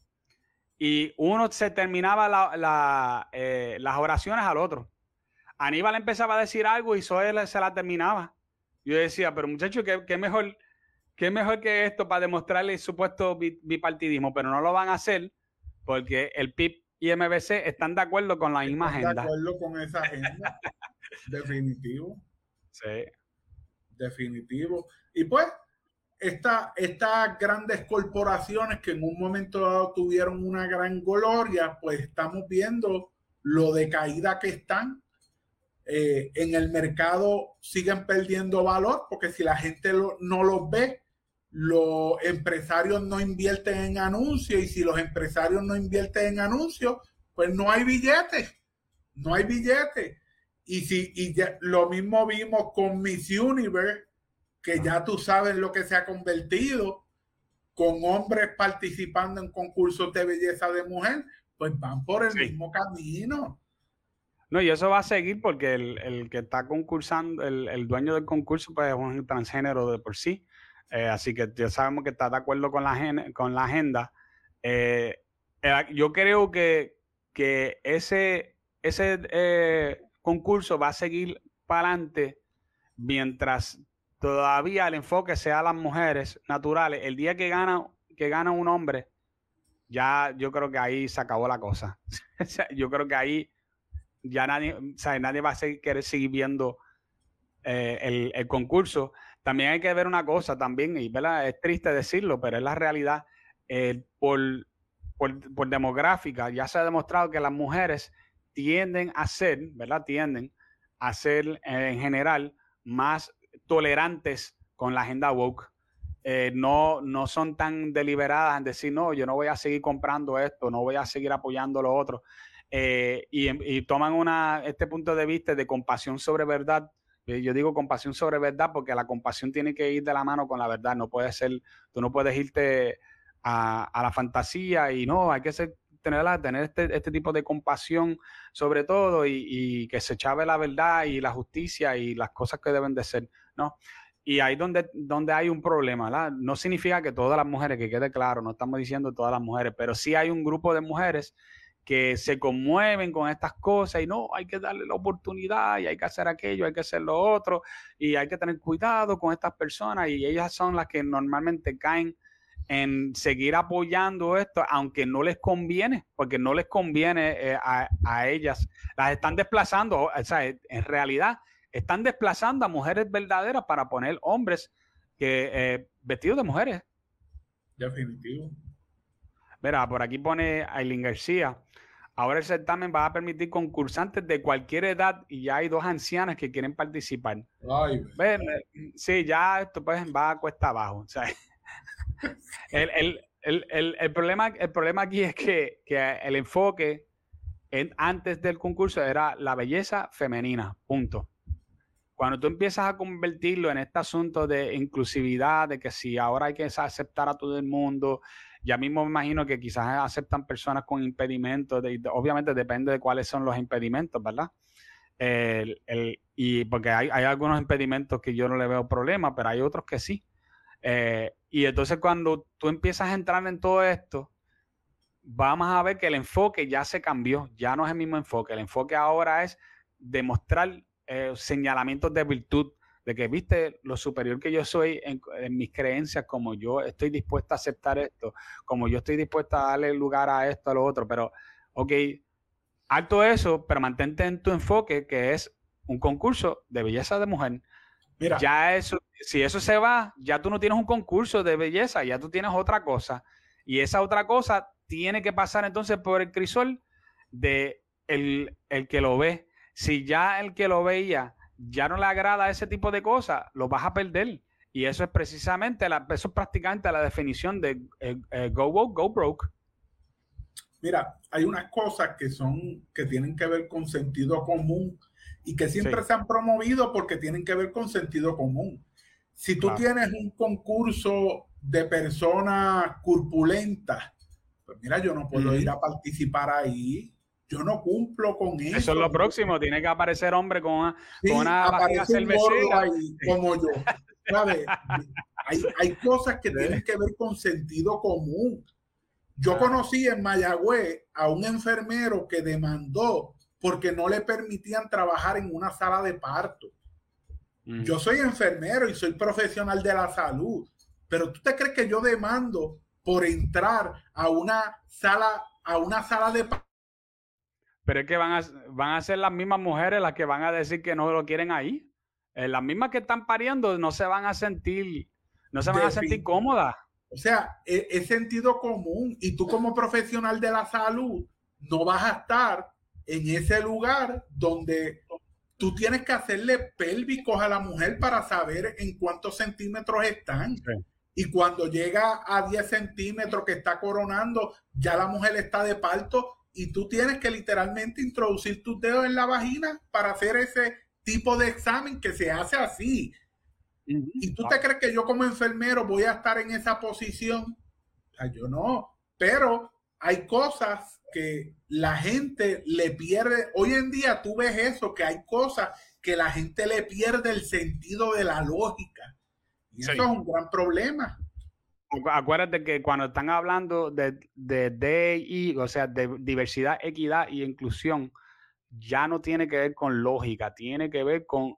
[SPEAKER 1] y uno se terminaba eh, las oraciones al otro. Aníbal empezaba a decir algo y Zoe se la terminaba. Yo decía, pero muchachos, ¿qué, mejor, qué mejor que esto para demostrarle el supuesto bipartidismo, pero no lo van a hacer porque el PIB y MBC están de acuerdo con la misma agenda. De
[SPEAKER 2] acuerdo con esa agenda. Definitivo.
[SPEAKER 1] Sí.
[SPEAKER 2] Definitivo. Y pues, estas grandes corporaciones que en un momento dado tuvieron una gran gloria, pues estamos viendo lo de caída que están. Eh, en el mercado siguen perdiendo valor porque si la gente no los ve, los empresarios no invierten en anuncios y si los empresarios no invierten en anuncios, pues no hay billetes, no hay billetes. Y si y lo mismo vimos con Miss Universe, que ya tú sabes lo que se ha convertido con hombres participando en concursos de belleza de mujer, pues van por el mismo camino.
[SPEAKER 1] No, y eso va a seguir porque el, que está concursando, el, dueño del concurso, pues es un transgénero de por sí. Eh, así que ya sabemos que está de acuerdo con la, con la agenda. Eh, eh, yo creo que, que ese, ese concurso va a seguir para adelante mientras todavía el enfoque sea las mujeres naturales. El día que gana, que gana un hombre, ya yo creo que ahí se acabó la cosa. yo creo que ahí ya nadie, nadie va a seguir, querer seguir viendo el, el, concurso. También hay que ver una cosa también, y ¿verdad? es triste decirlo, pero es la realidad. por, por, por, demográfica, ya se ha demostrado que las mujeres tienden a ser, ¿verdad? Tienden a ser en general más tolerantes con la agenda woke. Eh, no, no son tan deliberadas en decir, no, yo no voy a seguir comprando esto, no voy a seguir apoyando lo otro. Eh, y, toman una, este punto de vista de compasión sobre verdad. Eh, yo digo compasión sobre verdad porque la compasión tiene que ir de la mano con la verdad. No puede ser, tú no puedes irte a, a la fantasía y no, hay que ser tener, tener este, este, tipo de compasión sobre todo y, que se chave la verdad y la justicia y las cosas que deben de ser, ¿no? Y ahí donde, donde hay un problema, ¿verdad? No significa que todas las mujeres, que quede claro, no estamos diciendo todas las mujeres, pero sí hay un grupo de mujeres que se conmueven con estas cosas y no, hay que darle la oportunidad y hay que hacer aquello, hay que hacer lo otro y hay que tener cuidado con estas personas y ellas son las que normalmente caen en seguir apoyando esto, aunque no les conviene, porque no les conviene eh, a, ellas. Las están desplazando, o en realidad están desplazando a mujeres verdaderas para poner hombres que eh, vestidos de mujeres.
[SPEAKER 2] Definitivo.
[SPEAKER 1] Mira, por aquí pone Aileen García. Ahora el certamen va a permitir concursantes de cualquier edad y ya hay dos ancianas que quieren participar. Ay, sí, ya esto pues va a cuesta abajo. O sea, el, problema, el problema aquí es que, el enfoque antes del concurso era la belleza femenina, punto. Cuando tú empiezas a convertirlo en este asunto de inclusividad, de que si ahora hay que aceptar a todo el mundo, ya mismo me imagino que quizás aceptan personas con impedimentos, obviamente depende de cuáles son los impedimentos, ¿verdad? y porque hay, algunos impedimentos que yo no le veo problema, pero hay otros que sí. Eh, y entonces cuando tú empiezas a entrar en todo esto, vamos a ver que el enfoque ya se cambió, ya no es el mismo enfoque. El enfoque ahora es demostrar eh, señalamientos de virtud, de que, viste, lo superior que yo soy en, mis creencias, como yo estoy dispuesta a aceptar esto, como yo estoy dispuesta a darle lugar a esto, a lo otro, pero, ok, alto eso, pero mantente en tu enfoque, que es un concurso de belleza de mujer. Mira. Ya eso, si eso se va, ya tú no tienes un concurso de belleza, ya tú tienes otra cosa. Y esa otra cosa tiene que pasar entonces por el crisol de el, que lo ve. Si ya el que lo veía ya no le agrada ese tipo de cosas, lo vas a perder. Y eso es precisamente, la, eso es prácticamente la definición de eh, eh, go woke, go broke.
[SPEAKER 2] Mira, hay unas cosas que son, que tienen que ver con sentido común y que siempre se han promovido porque tienen que ver con sentido común. Si tú tienes un concurso de personas corpulentas, pues mira, yo no puedo ir a participar ahí. Yo no cumplo con eso.
[SPEAKER 1] Eso es lo próximo. Tiene que aparecer hombre con una, con una
[SPEAKER 2] como yo. Hay, hay, cosas que tienen que ver con sentido común. Yo conocí en Mayagüez a un enfermero que demandó porque no le permitían trabajar en una sala de parto. Yo soy enfermero y soy profesional de la salud, pero ¿tú te crees que yo demando por entrar a una sala, a una sala de parto?
[SPEAKER 1] Pero es que van a, van a ser las mismas mujeres las que van a decir que no lo quieren ahí. Eh, las mismas que están pariendo no se van a sentir No se van a sentir cómodas.
[SPEAKER 2] O sea, e, es, sentido común y tú como profesional de la salud no vas a estar en ese lugar donde tú tienes que hacerle pélvicos a la mujer para saber en cuántos centímetros están. Y cuando llega a 10 centímetros que está coronando, ya la mujer está de parto y tú tienes que literalmente introducir tus dedos en la vagina para hacer ese tipo de examen que se hace así. ¿Y tú te crees que yo como enfermero voy a estar en esa posición? yo no, pero hay cosas que la gente le pierde. Hoy en día tú ves eso, que hay cosas que la gente le pierde el sentido de la lógica. Y eso es un gran problema.
[SPEAKER 1] Acuérdate que cuando están hablando de, de DI, o sea, de diversidad, equidad y inclusión, ya no tiene que ver con lógica, tiene que ver con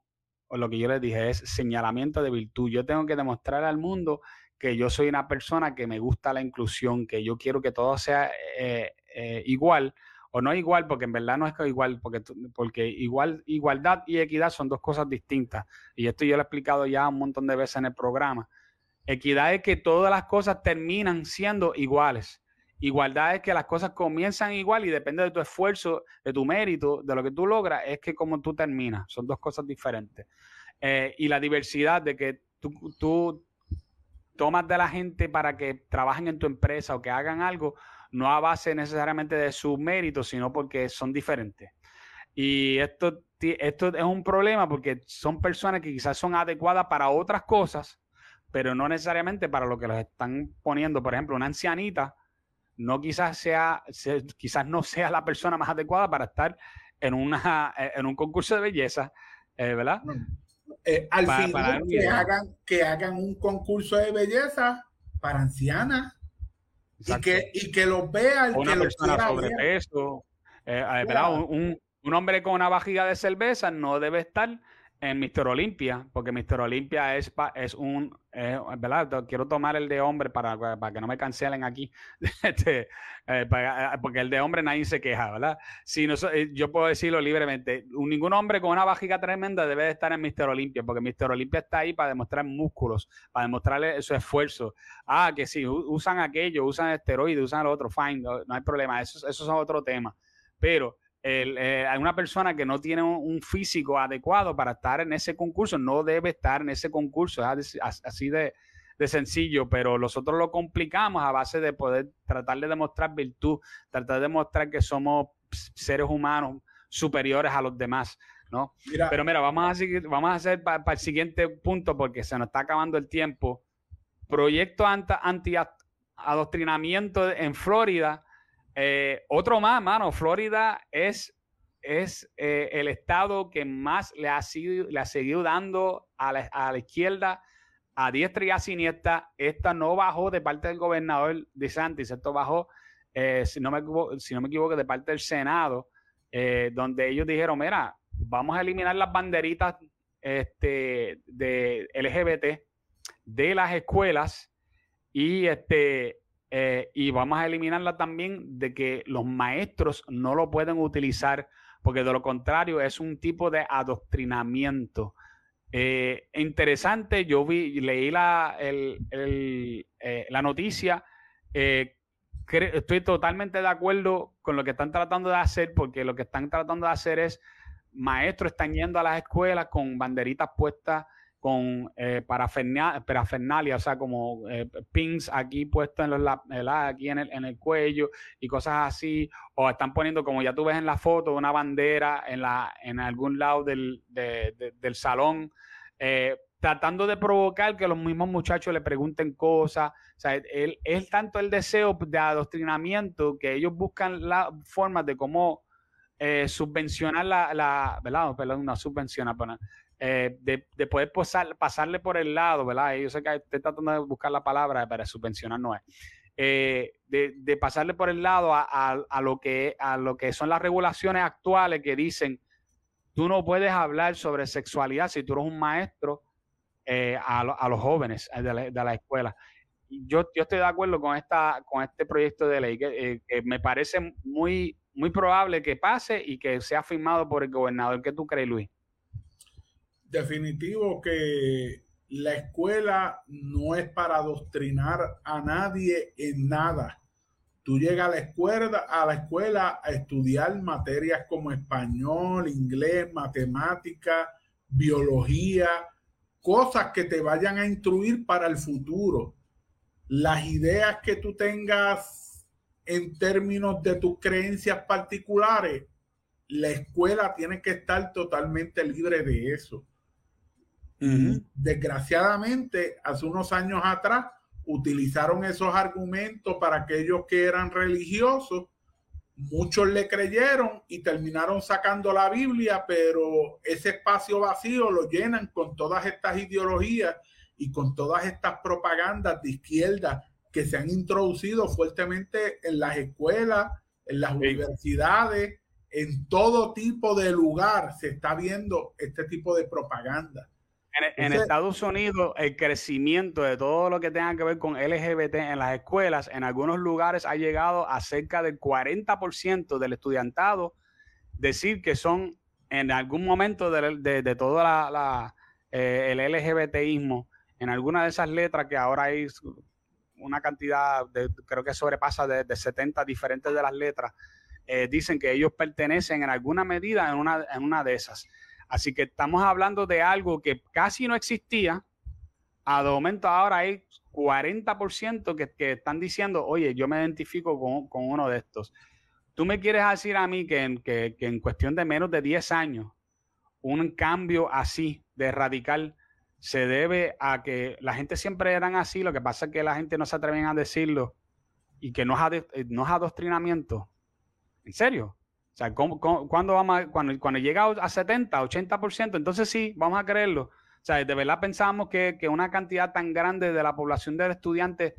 [SPEAKER 1] lo que yo les dije, es señalamiento de virtud. Yo tengo que demostrar al mundo que yo soy una persona que me gusta la inclusión, que yo quiero que todo sea eh, eh, igual, o no igual, porque en verdad no es igual, porque, porque igual, igualdad y equidad son dos cosas distintas. Y esto yo lo he explicado ya un montón de veces en el programa. Equidad es que todas las cosas terminan siendo iguales. Igualdad es que las cosas comienzan igual y depende de tu esfuerzo, de tu mérito, de lo que tú logras, es que como tú terminas. Son dos cosas diferentes. Eh, y la diversidad de que tú, tomas de la gente para que trabajen en tu empresa o que hagan algo, no a base necesariamente de su mérito, sino porque son diferentes. Y esto, esto es un problema porque son personas que quizás son adecuadas para otras cosas, pero no necesariamente para lo que los están poniendo. Por ejemplo, una ancianita no quizás sea, quizás no sea la persona más adecuada para estar en, una, en un concurso de belleza, eh, ¿verdad?
[SPEAKER 2] Eh, al final que, hagan, que hagan un concurso de belleza para ancianas y que, y que los vean.
[SPEAKER 1] Una que persona sobrepeso, eh, un, un, hombre con una vajiga de cerveza no debe estar en Mister Olimpia, porque Mister Olimpia es, es un, ¿verdad? Quiero tomar el de hombre para, para que no me cancelen aquí, este, eh, eh, porque el de hombre nadie se queja, ¿verdad? Si no, eh, yo puedo decirlo libremente, ningún hombre con una vajiga tremenda debe de estar en Mister Olimpia, porque Mister Olimpia está ahí para demostrar músculos, para demostrarle su esfuerzo. Ah, que si usan aquello, usan esteroides, usan lo otro, fine, no, hay problema, eso, eso es otro tema. Pero eh, hay una persona que no tiene un, físico adecuado para estar en ese concurso, no debe estar en ese concurso, es así de, sencillo, pero nosotros lo complicamos a base de poder tratar de demostrar virtud, tratar de demostrar que somos seres humanos superiores a los demás, ¿no? pero mira, vamos a seguir, vamos a hacer para el siguiente punto porque se nos está acabando el tiempo. Proyecto anti-adoctrinamiento en Florida eh, otro más, mano, Florida es, es eh, el estado que más le ha, sido, le ha seguido dando a la, izquierda a diestra y a siniestra. Esta no bajó de parte del gobernador de Santis, esto bajó, eh, si, no me si no me equivoco, de parte del Senado, donde ellos dijeron, mira, vamos a eliminar las banderitas este, de LGBT de las escuelas y este eh, y vamos a eliminarla también de que los maestros no lo pueden utilizar, porque de lo contrario es un tipo de adoctrinamiento. Eh, interesante, yo vi, leí la, eh, la noticia, estoy totalmente de acuerdo con lo que están tratando de hacer, porque lo que están tratando de hacer es, maestros están yendo a las escuelas con banderitas puestas con eh, parafernalia, o sea, como eh, pins aquí puestos en los aquí en el, en el cuello y cosas así, o están poniendo, como ya tú ves en la foto, una bandera en, la, en algún lado del, del salón, eh, tratando de provocar que los mismos muchachos le pregunten cosas. O sea, es tanto el deseo de adoctrinamiento que ellos buscan la formas de cómo eh, subvencionar la, la ¿verdad? Perdón, no subvencionar, eh, de, poder pasarle por el lado, ¿verdad? Yo sé que estoy tratando de buscar la palabra para subvencionar, no es. Eh, de, pasarle por el lado a, lo que, a lo que son las regulaciones actuales que dicen, tú no puedes hablar sobre sexualidad si tú eres un maestro eh, a, los jóvenes de la, escuela. Yo, yo estoy de acuerdo con, esta, con este proyecto de ley, que, que me parece muy, muy probable que pase y que sea firmado por el gobernador. ¿Qué tú crees, Luis?
[SPEAKER 2] Definitivo que la escuela no es para adoctrinar a nadie en nada. Tú llegas a la escuela, a la escuela a estudiar materias como español, inglés, matemática, biología, cosas que te vayan a instruir para el futuro. Las ideas que tú tengas en términos de tus creencias particulares, la escuela tiene que estar totalmente libre de eso. Desgraciadamente, hace unos años atrás, utilizaron esos argumentos para aquellos que eran religiosos. Muchos le creyeron y terminaron sacando la Biblia, pero ese espacio vacío lo llenan con todas estas ideologías y con todas estas propagandas de izquierda que se han introducido fuertemente en las escuelas, en las universidades, en todo tipo de lugar se está viendo este tipo de propaganda.
[SPEAKER 1] En, Estados Unidos, el crecimiento de todo lo que tenga que ver con LGBT en las escuelas, en algunos lugares ha llegado a cerca del 40% del estudiantado decir que son en algún momento de, de, todo la, eh, el LGBTismo, en alguna de esas letras que ahora hay una cantidad, de, creo que sobrepasa de, de 70 diferentes de las letras, eh, dicen que ellos pertenecen en alguna medida en una, en una de esas. Así que estamos hablando de algo que casi no existía. A momento ahora hay 40% que, que están diciendo, oye, yo me identifico con, con, uno de estos. Tú me quieres decir a mí que en, que, en cuestión de menos de 10 años, un cambio así de radical se debe a que la gente siempre eran así, lo que pasa es que la gente no se atreven a decirlo y que no es, no es adoctrinamiento. ¿En serio? O sea, cuándo, vamos cuando, cuando llega a 70, 80%, entonces sí, vamos a creerlo. O sea, de verdad pensábamos que, una cantidad tan grande de la población de estudiantes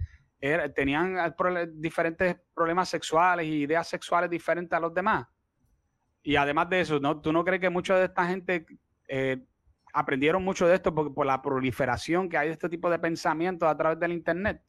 [SPEAKER 1] tenían diferentes problemas sexuales y ideas sexuales diferentes a los demás. Y además de eso, ¿no? ¿tú no crees que mucha de esta gente eh, aprendieron mucho de esto por, por, la proliferación que hay de este tipo de pensamientos a través del Internet?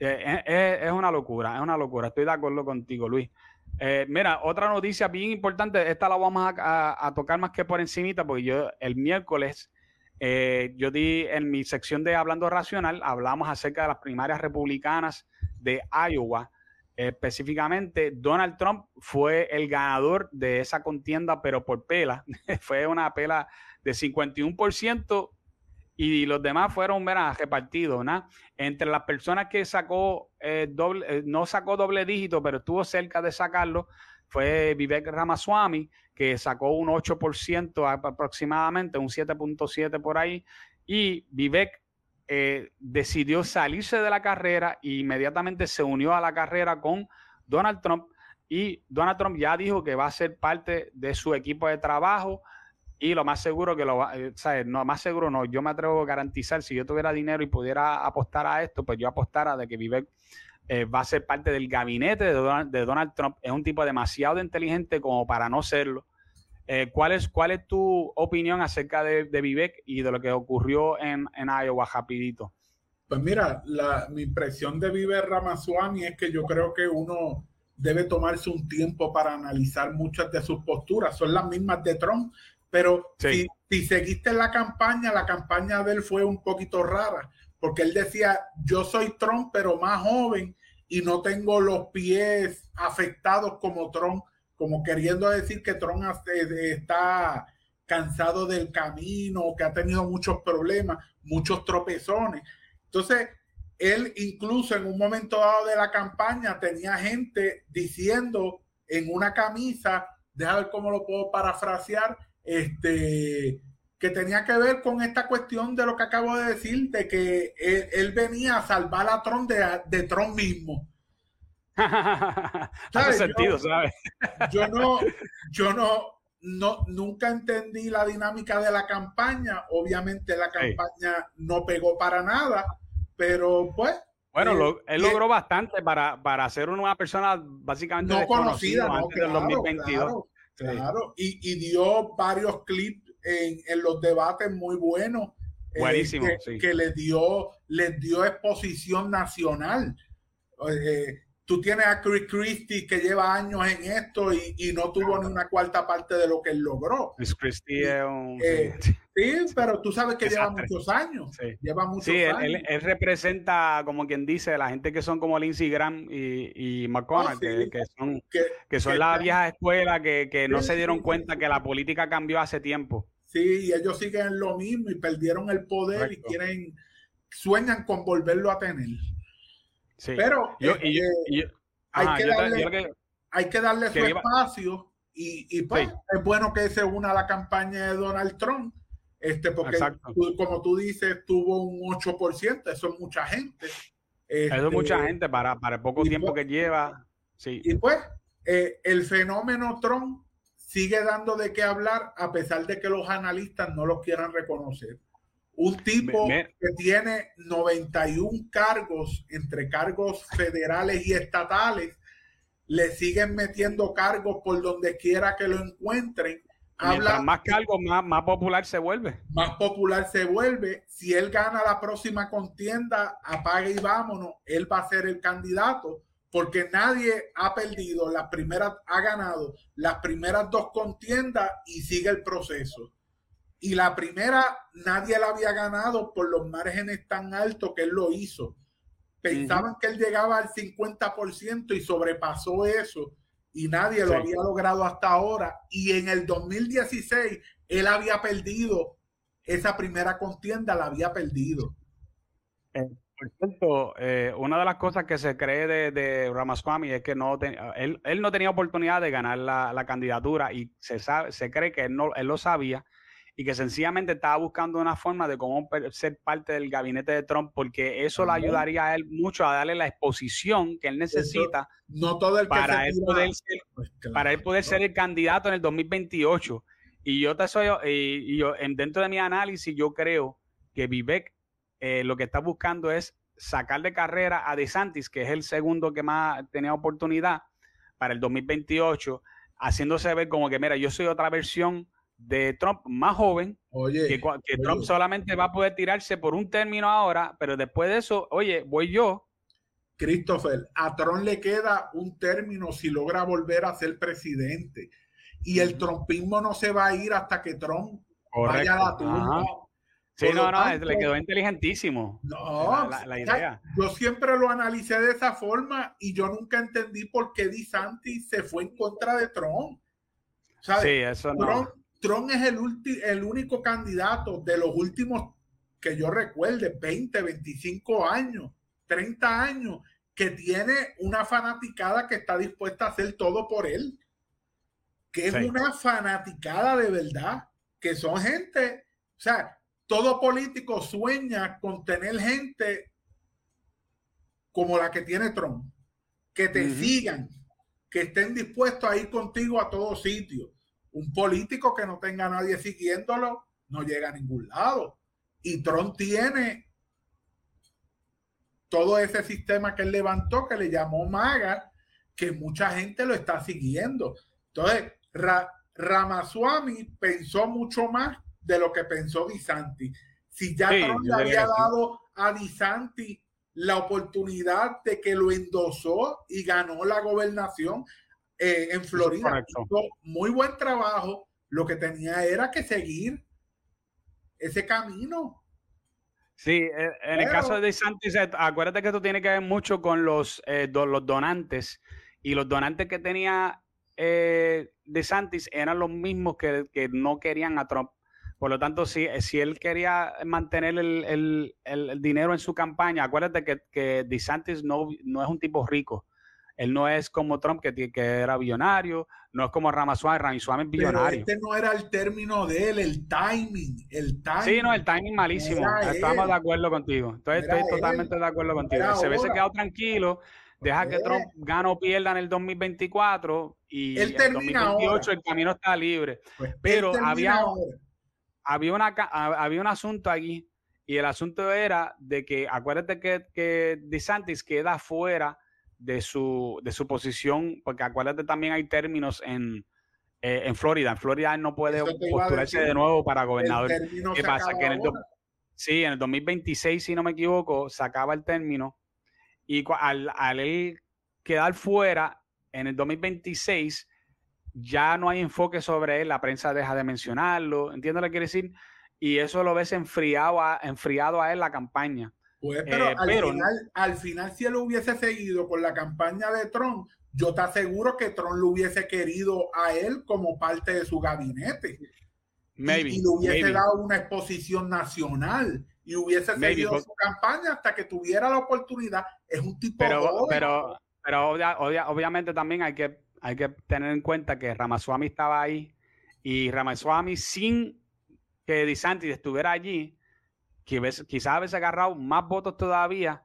[SPEAKER 1] Eh, eh, es una locura, es una locura. Estoy de acuerdo contigo, Luis. Eh, mira, otra noticia bien importante, esta la vamos a, tocar más que por encimita, porque yo el miércoles, eh, yo di en mi sección de Hablando Racional, hablamos acerca de las primarias republicanas de Iowa. específicamente, Donald Trump fue el ganador de esa contienda, pero por pela. fue una pela de 51% y los demás fueron verá, repartidos, ¿no? Entre las personas que sacó eh, doble, eh, no sacó doble dígito, pero estuvo cerca de sacarlo, fue Vivek Ramaswamy, que sacó un 8% aproximadamente, un 7.7 por ahí, y Vivek eh, decidió salirse de la carrera e inmediatamente se unió a la carrera con Donald Trump y Donald Trump ya dijo que va a ser parte de su equipo de trabajo y lo más seguro que lo va, eh, ¿sabes? No, más seguro no, yo me atrevo a garantizar, si yo tuviera dinero y pudiera apostar a esto, pues yo apostara de que Vivek eh, va a ser parte del gabinete de Donald, Trump. Es un tipo demasiado inteligente como para no serlo. Eh, ¿cuál, es, ¿Cuál es tu opinión acerca de, Vivek y de lo que ocurrió en, en Iowa, rapidito?
[SPEAKER 2] Pues mira, la, mi impresión de Vivek Ramaswamy es que yo creo que uno debe tomarse un tiempo para analizar muchas de sus posturas. Son las mismas de Trump, pero si, seguiste la campaña, la campaña de él fue un poquito rara, porque él decía, yo soy Trump, pero más joven y no tengo los pies afectados como Trump, como queriendo decir que Trump está cansado del camino, que ha tenido muchos problemas, muchos tropezones. Entonces, él incluso en un momento dado de la campaña tenía gente diciendo en una camisa, déjame ver cómo lo puedo parafrasear, este, que tenía que ver con esta cuestión de lo que acabo de decir, de que él, venía a salvar a Trump de, de Trump mismo.
[SPEAKER 1] Hace sentido, ¿sabes?
[SPEAKER 2] yo no, yo no, no, nunca entendí la dinámica de la campaña. Obviamente la campaña no pegó para nada, pero pues.
[SPEAKER 1] Bueno, eh, él logró bastante para, para ser una persona básicamente
[SPEAKER 2] no conocida no, antes del 2022. Claro, y, dio varios clips en, los debates muy buenos.
[SPEAKER 1] Eh, Buenísimo,
[SPEAKER 2] que, le dio, les dio exposición nacional. Eh, tú tienes a Chris Christie que lleva años en esto y, no tuvo ni una cuarta parte de lo que él logró.
[SPEAKER 1] Chris Christie es un...
[SPEAKER 2] Eh, sí, pero tú sabes que lleva muchos años. Sí. Lleva muchos
[SPEAKER 1] sí,
[SPEAKER 2] años.
[SPEAKER 1] Él, él, representa, como quien dice, la gente que son como Lindsey Graham y, y McConnell, oh, que, son, que, son la vieja escuela que, que no se dieron cuenta que la política cambió hace tiempo.
[SPEAKER 2] Sí, y ellos siguen lo mismo y perdieron el poder y quieren, sueñan con volverlo a tener. Pero hay, que darle, su espacio y, pues, es bueno que se una a la campaña de Donald Trump, este, porque como tú dices, tuvo un 8%, eso es mucha gente.
[SPEAKER 1] eso es mucha este, gente para, para el poco tiempo pues que lleva. Sí.
[SPEAKER 2] Y pues eh, el fenómeno Trump sigue dando de qué hablar a pesar de que los analistas no lo quieran reconocer. Un tipo que tiene 91 cargos, entre cargos federales y estatales, le siguen metiendo cargos por donde quiera que lo encuentren.
[SPEAKER 1] Habla, más cargos, más, más popular se vuelve.
[SPEAKER 2] Más popular se vuelve. Si él gana la próxima contienda, apague y vámonos, él va a ser el candidato, porque nadie ha perdido las primeras, ha ganado las primeras dos contiendas y sigue el proceso. Y la primera nadie la había ganado por los márgenes tan altos que él lo hizo. Pensaban que él llegaba al 50% y sobrepasó eso y nadie lo había logrado hasta ahora. Y en el 2016 él había perdido esa primera contienda, la había perdido.
[SPEAKER 1] Eh, por cierto, eh, una de las cosas que se cree de, Ramaswamy es que no él, él, no tenía oportunidad de ganar la, la, candidatura y se sabe, se cree que él, no, él lo sabía y que sencillamente estaba buscando una forma de cómo ser parte del gabinete de Trump, porque eso le ayudaría a él mucho a darle la exposición que él necesita
[SPEAKER 2] no todo el
[SPEAKER 1] para, él poder ser, pues, para él poder ser el candidato en el 2028. Y yo te soy, y, yo dentro de mi análisis, yo creo que Vivek eh, lo que está buscando es sacar de carrera a DeSantis, que es el segundo que más tenía oportunidad para el 2028, haciéndose ver como que, mira, yo soy otra versión de Trump más joven, que, Trump solamente va a poder tirarse por un término ahora, pero después de eso, oye, voy yo.
[SPEAKER 2] Christopher, a Trump le queda un término si logra volver a ser presidente. Y el trumpismo no se va a ir hasta que Trump vaya a la tumba.
[SPEAKER 1] Sí, no, no, le quedó inteligentísimo.
[SPEAKER 2] No, la, idea. yo siempre lo analicé de esa forma y yo nunca entendí por qué DeSantis se fue en contra de Trump.
[SPEAKER 1] Sí, eso no.
[SPEAKER 2] Trump es el, el único candidato de los últimos que yo recuerde, 20, 25 años, 30 años, que tiene una fanaticada que está dispuesta a hacer todo por él. Que es una fanaticada de verdad, que son gente, o sea, todo político sueña con tener gente como la que tiene Trump, que te sigan, que estén dispuestos a ir contigo a todos sitios un político que no tenga a nadie siguiéndolo no llega a ningún lado. Y Trump tiene todo ese sistema que él levantó, que le llamó MAGA, que mucha gente lo está siguiendo. Entonces, Ramaswamy pensó mucho más de lo que pensó Disanti. Si ya Trump le había dado a Disanti la oportunidad de que lo endosó y ganó la gobernación, eh, en Florida. muy buen trabajo. Lo que tenía era que seguir ese camino.
[SPEAKER 1] Sí, eh, en el caso de Santis, eh, acuérdate que esto tiene que ver mucho con los, los donantes. Y los donantes que tenía de Santis eran los mismos que, no querían a Trump. Por lo tanto, si, si él quería mantener el, dinero en su campaña, acuérdate que, que DeSantis no, no es un tipo rico. Él no es como Trump, que, que era billonario, no es como Ramaswamy, Ramaswamy es billonario.
[SPEAKER 2] este no era el término de él, el timing, el timing.
[SPEAKER 1] Sí, no, el timing malísimo. Estamos de acuerdo contigo. Entonces, estoy totalmente de acuerdo contigo. se ve se quedado tranquilo, deja que Trump gane o pierda en el 2024 y en el 2028 el camino está libre. Pues Pero había, había, una, había un asunto aquí y el asunto era de que, acuérdate que, que DeSantis queda fuera de su, de su posición, porque acuérdate también hay términos en, eh, en Florida. En Florida él no puede postularse de nuevo para gobernador. ¿Qué pasa? Que en el, sí, en el 2026, si no me equivoco, se acaba el término y al, al él quedar fuera en el 2026, ya no hay enfoque sobre él, la prensa deja de mencionarlo, ¿entiendes lo que quiere decir? Y eso lo ves enfriado a, enfriado a él la campaña.
[SPEAKER 2] Pues, pero, al, final, al final, si él hubiese seguido con la campaña de Trump, yo te aseguro que Trump lo hubiese querido a él como parte de su gabinete. y, le hubiese dado una exposición nacional y hubiese seguido su campaña hasta que tuviera la oportunidad. Es un tipo
[SPEAKER 1] pero, pero, pero obviamente también hay que, hay que tener en cuenta que Ramaswamy estaba ahí y Ramaswamy sin que DeSantis estuviera allí, quizás hubiese agarrado más votos todavía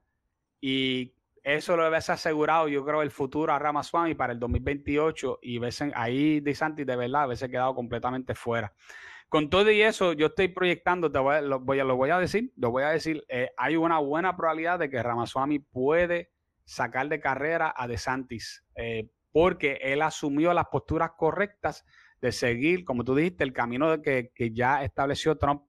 [SPEAKER 1] y eso lo hubiese asegurado, yo creo, el futuro a Ramaswamy para el 2028 y ahí DeSantis de verdad hubiese quedado completamente fuera. Con todo y eso, yo estoy proyectando, te voy, lo, voy lo voy a decir, lo voy a decir, eh, hay una buena probabilidad de que Ramaswamy puede sacar de carrera a DeSantis, eh, porque él asumió las posturas correctas de seguir, como tú dijiste, el camino de que, que ya estableció Trump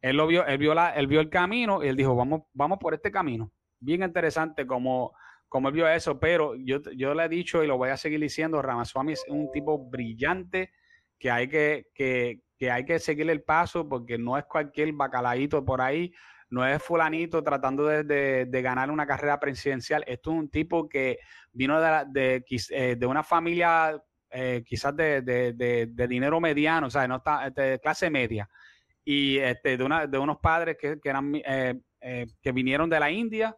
[SPEAKER 1] él lo vio, él vio, la, él vio el camino y él dijo, vamos, vamos por este camino. Bien interesante como, como él vio eso, pero yo, yo le he dicho y lo voy a seguir diciendo, Ramaswamy es un tipo brillante que hay que, que, que hay que seguirle el paso porque no es cualquier bacalaíto por ahí, no es fulanito tratando de, de, ganar una carrera presidencial. Esto es un tipo que vino de, de, eh, de una familia eh, quizás de, de, dinero mediano, o sea, no está de clase media y este, de, una, de unos padres que, que eran, eh, eh, que vinieron de la India,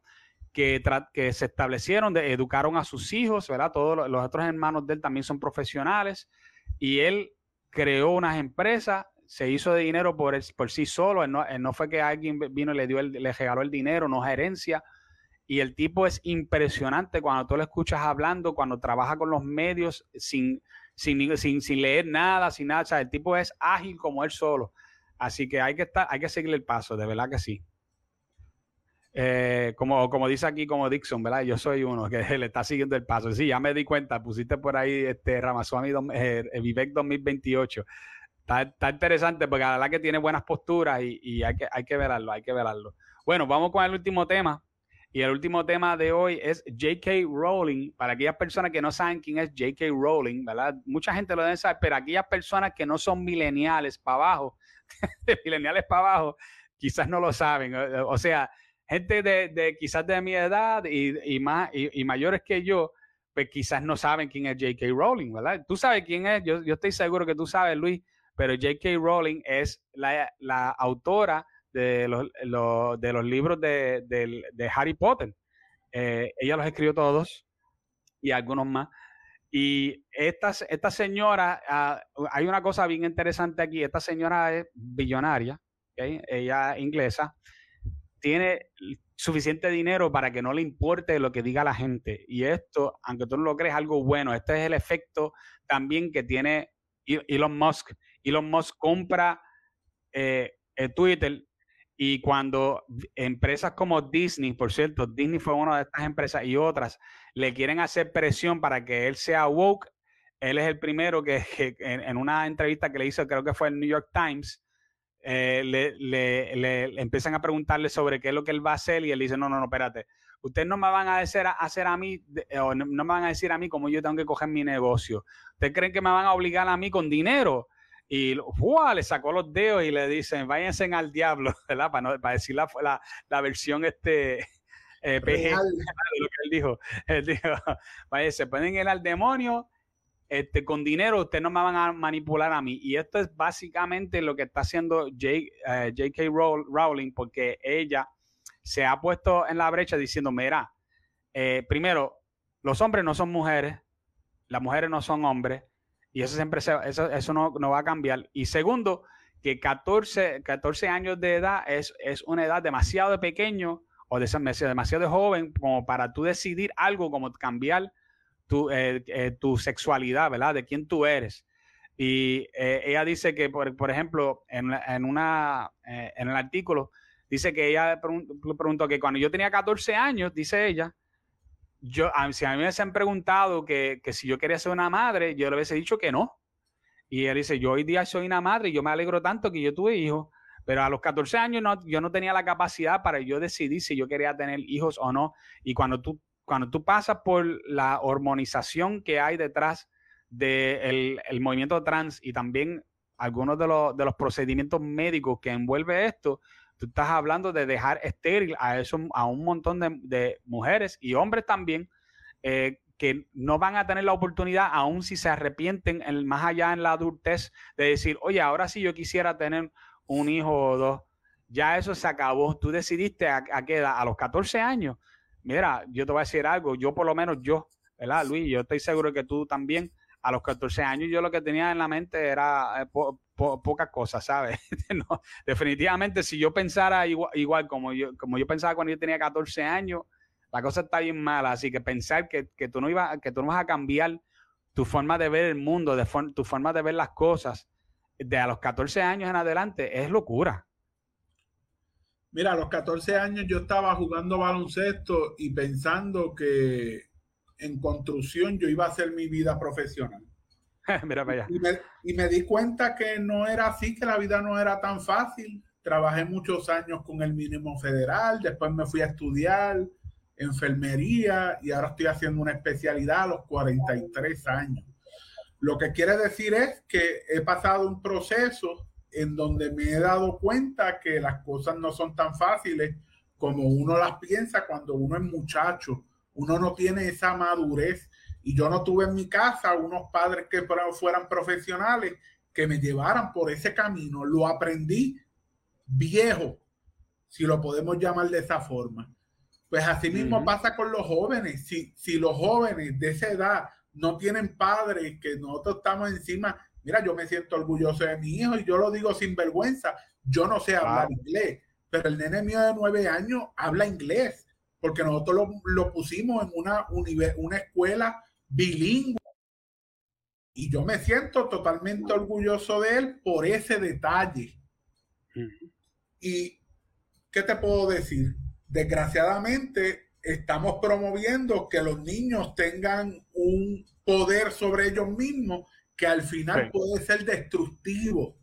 [SPEAKER 1] que, que se establecieron, de, educaron a sus hijos, ¿verdad? Todos los, otros hermanos de él también son profesionales y él creó unas empresas, se hizo de dinero por, por sí solo, no, no, fue que alguien vino y le, dio el, le regaló el dinero, no es herencia. Y el tipo es impresionante cuando tú lo escuchas hablando, cuando trabaja con los medios sin, sin, sin, sin leer nada, sin nada. O sea, el tipo es ágil como él solo. Así que hay que estar, hay que seguir el paso, de verdad que sí. Eh, como, como dice aquí, como Dixon, ¿verdad? Yo soy uno que le está siguiendo el paso. Sí, ya me di cuenta, pusiste por ahí este Ramaswamy eh, Vivek 2028. Está, está, interesante porque la verdad que tiene buenas posturas y, hay, que, hay que verlo, hay que verlo. Bueno, vamos con el último tema. Y el último tema de hoy es J.K. Rowling. Para aquellas personas que no saben quién es J.K. Rowling, ¿verdad? Mucha gente lo debe saber, pero aquellas personas que no son mileniales para abajo, de mileniales para abajo, quizás no lo saben. O, sea, gente de, quizás de mi edad y, más, y, mayores que yo, pues quizás no saben quién es J.K. Rowling, ¿verdad? Tú sabes quién es, yo, estoy seguro que tú sabes, Luis, pero J.K. Rowling es la, autora de los, de los libros de, Harry Potter. Eh, ella los escribió todos y algunos más. Y esta, esta señora, ah, hay una cosa bien interesante aquí, esta señora es billonaria, ella es inglesa, tiene suficiente dinero para que no le importe lo que diga la gente. Y esto, aunque tú no lo crees, algo bueno. Este es el efecto también que tiene Elon Musk. Elon Musk compra eh, Twitter y cuando empresas como Disney, por cierto, Disney fue una de estas empresas y otras, le quieren hacer presión para que él sea woke, él es el primero que, en, una entrevista que le hizo, creo que fue el New York Times, eh, le, empiezan a preguntarle sobre qué es lo que él va a hacer y él dice, no, no, no, espérate, ustedes no me van a decir a, hacer a mí, o no, me van a decir a mí cómo yo tengo que coger mi negocio. ¿Ustedes creen que me van a obligar a mí con dinero? y le sacó los dedos y le dicen, váyanse al diablo. Para, no, para decir la, la, versión este eh, PG, lo que él dijo. Él dijo, váyanse, ponen él al demonio, este, con dinero ustedes no me van a manipular a mí. Y esto es básicamente lo que está haciendo J.K. Eh, Rowling, porque ella se ha puesto en la brecha diciendo, mira, eh, primero, los hombres no son mujeres, las mujeres no son hombres, y eso siempre eso, eso no, va a cambiar. Y segundo, que 14, 14 años de edad es, es una edad demasiado de pequeño o de, demasiado de joven como para tú decidir algo como cambiar tu, eh, eh, tu sexualidad, ¿verdad? De quién tú eres. Y eh, ella dice que, por, por ejemplo, en, en, una, en el artículo, dice que ella preguntó que cuando yo tenía 14 años, dice ella, yo, si a mí me han preguntado que, si yo quería ser una madre, yo le hubiese dicho que no. Y él dice, yo hoy día soy una madre y yo me alegro tanto que yo tuve hijos, pero a los 14 años no, yo no tenía la capacidad para yo decidir si yo quería tener hijos o no. Y cuando tú, cuando tú pasas por la hormonización que hay detrás del el movimiento trans y también algunos de los, de los procedimientos médicos que envuelve esto, tú estás hablando de dejar estéril a, eso, a un montón de, mujeres y hombres también eh, que no van a tener la oportunidad, aun si se arrepienten en, más allá en la adultez, de decir, oye, ahora sí yo quisiera tener un hijo o dos. Ya eso se acabó. Tú decidiste a, a qué edad, a los 14 años. Mira, yo te voy a decir algo, yo por lo menos yo, ¿verdad, Luis? Yo estoy seguro que tú también a los 14 años yo lo que tenía en la mente era eh, pocas cosas, ¿sabes? definitivamente, si yo pensara igual, como, yo, como yo pensaba cuando yo tenía 14 años, la cosa está bien mala. Así que pensar que, tú, no ibas, que tú no vas a cambiar tu forma de ver el mundo, de tu forma de ver las cosas de a los 14 años en adelante es locura.
[SPEAKER 2] Mira, a los 14 años yo estaba jugando baloncesto y pensando que en construcción yo iba a hacer mi vida profesional.
[SPEAKER 1] Mira para allá.
[SPEAKER 2] Y me, di cuenta que no era así, que la vida no era tan fácil. Trabajé muchos años con el mínimo federal, después me fui a estudiar enfermería y ahora estoy haciendo una especialidad a los 43 años. Lo que quiere decir es que he pasado un proceso en donde me he dado cuenta que las cosas no son tan fáciles como uno las piensa cuando uno es muchacho uno no tiene esa madurez. Y yo no tuve en mi casa unos padres que fueran profesionales que me llevaran por ese camino. Lo aprendí viejo, si lo podemos llamar de esa forma. Pues así mismo pasa con los jóvenes. Si, si los jóvenes de esa edad no tienen padres, que nosotros estamos encima, mira, yo me siento orgulloso de mi hijo y yo lo digo sin vergüenza. Yo no sé hablar inglés, pero el nene mío de nueve años habla inglés porque nosotros lo, pusimos en una, una escuela bilingüe. Y yo me siento totalmente orgulloso de él por ese detalle. Y, ¿qué te puedo decir? Desgraciadamente, estamos promoviendo que los niños tengan un poder sobre ellos mismos que al final puede ser destructivo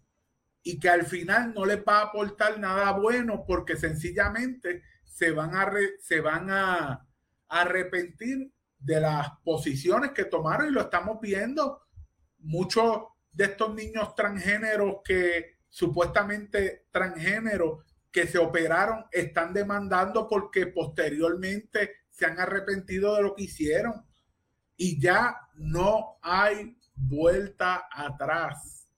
[SPEAKER 2] y que al final no les va a aportar nada bueno porque sencillamente se van a, se van a, arrepentir de las posiciones que tomaron y lo estamos viendo. Muchos de estos niños transgéneros que supuestamente transgéneros que se operaron están demandando porque posteriormente se han arrepentido de lo que hicieron y ya no hay vuelta atrás.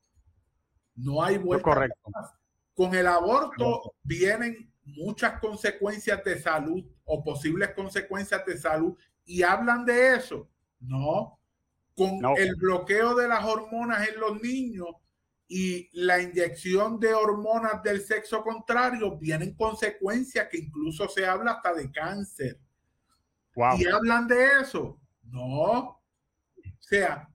[SPEAKER 2] No hay vuelta atrás. Con el aborto vienen muchas consecuencias de salud o posibles consecuencias de salud y hablan de eso. No, con el bloqueo de las hormonas en los niños y la inyección de hormonas del sexo contrario vienen consecuencias que incluso se habla hasta de cáncer. ¿Y hablan de eso? No. O sea,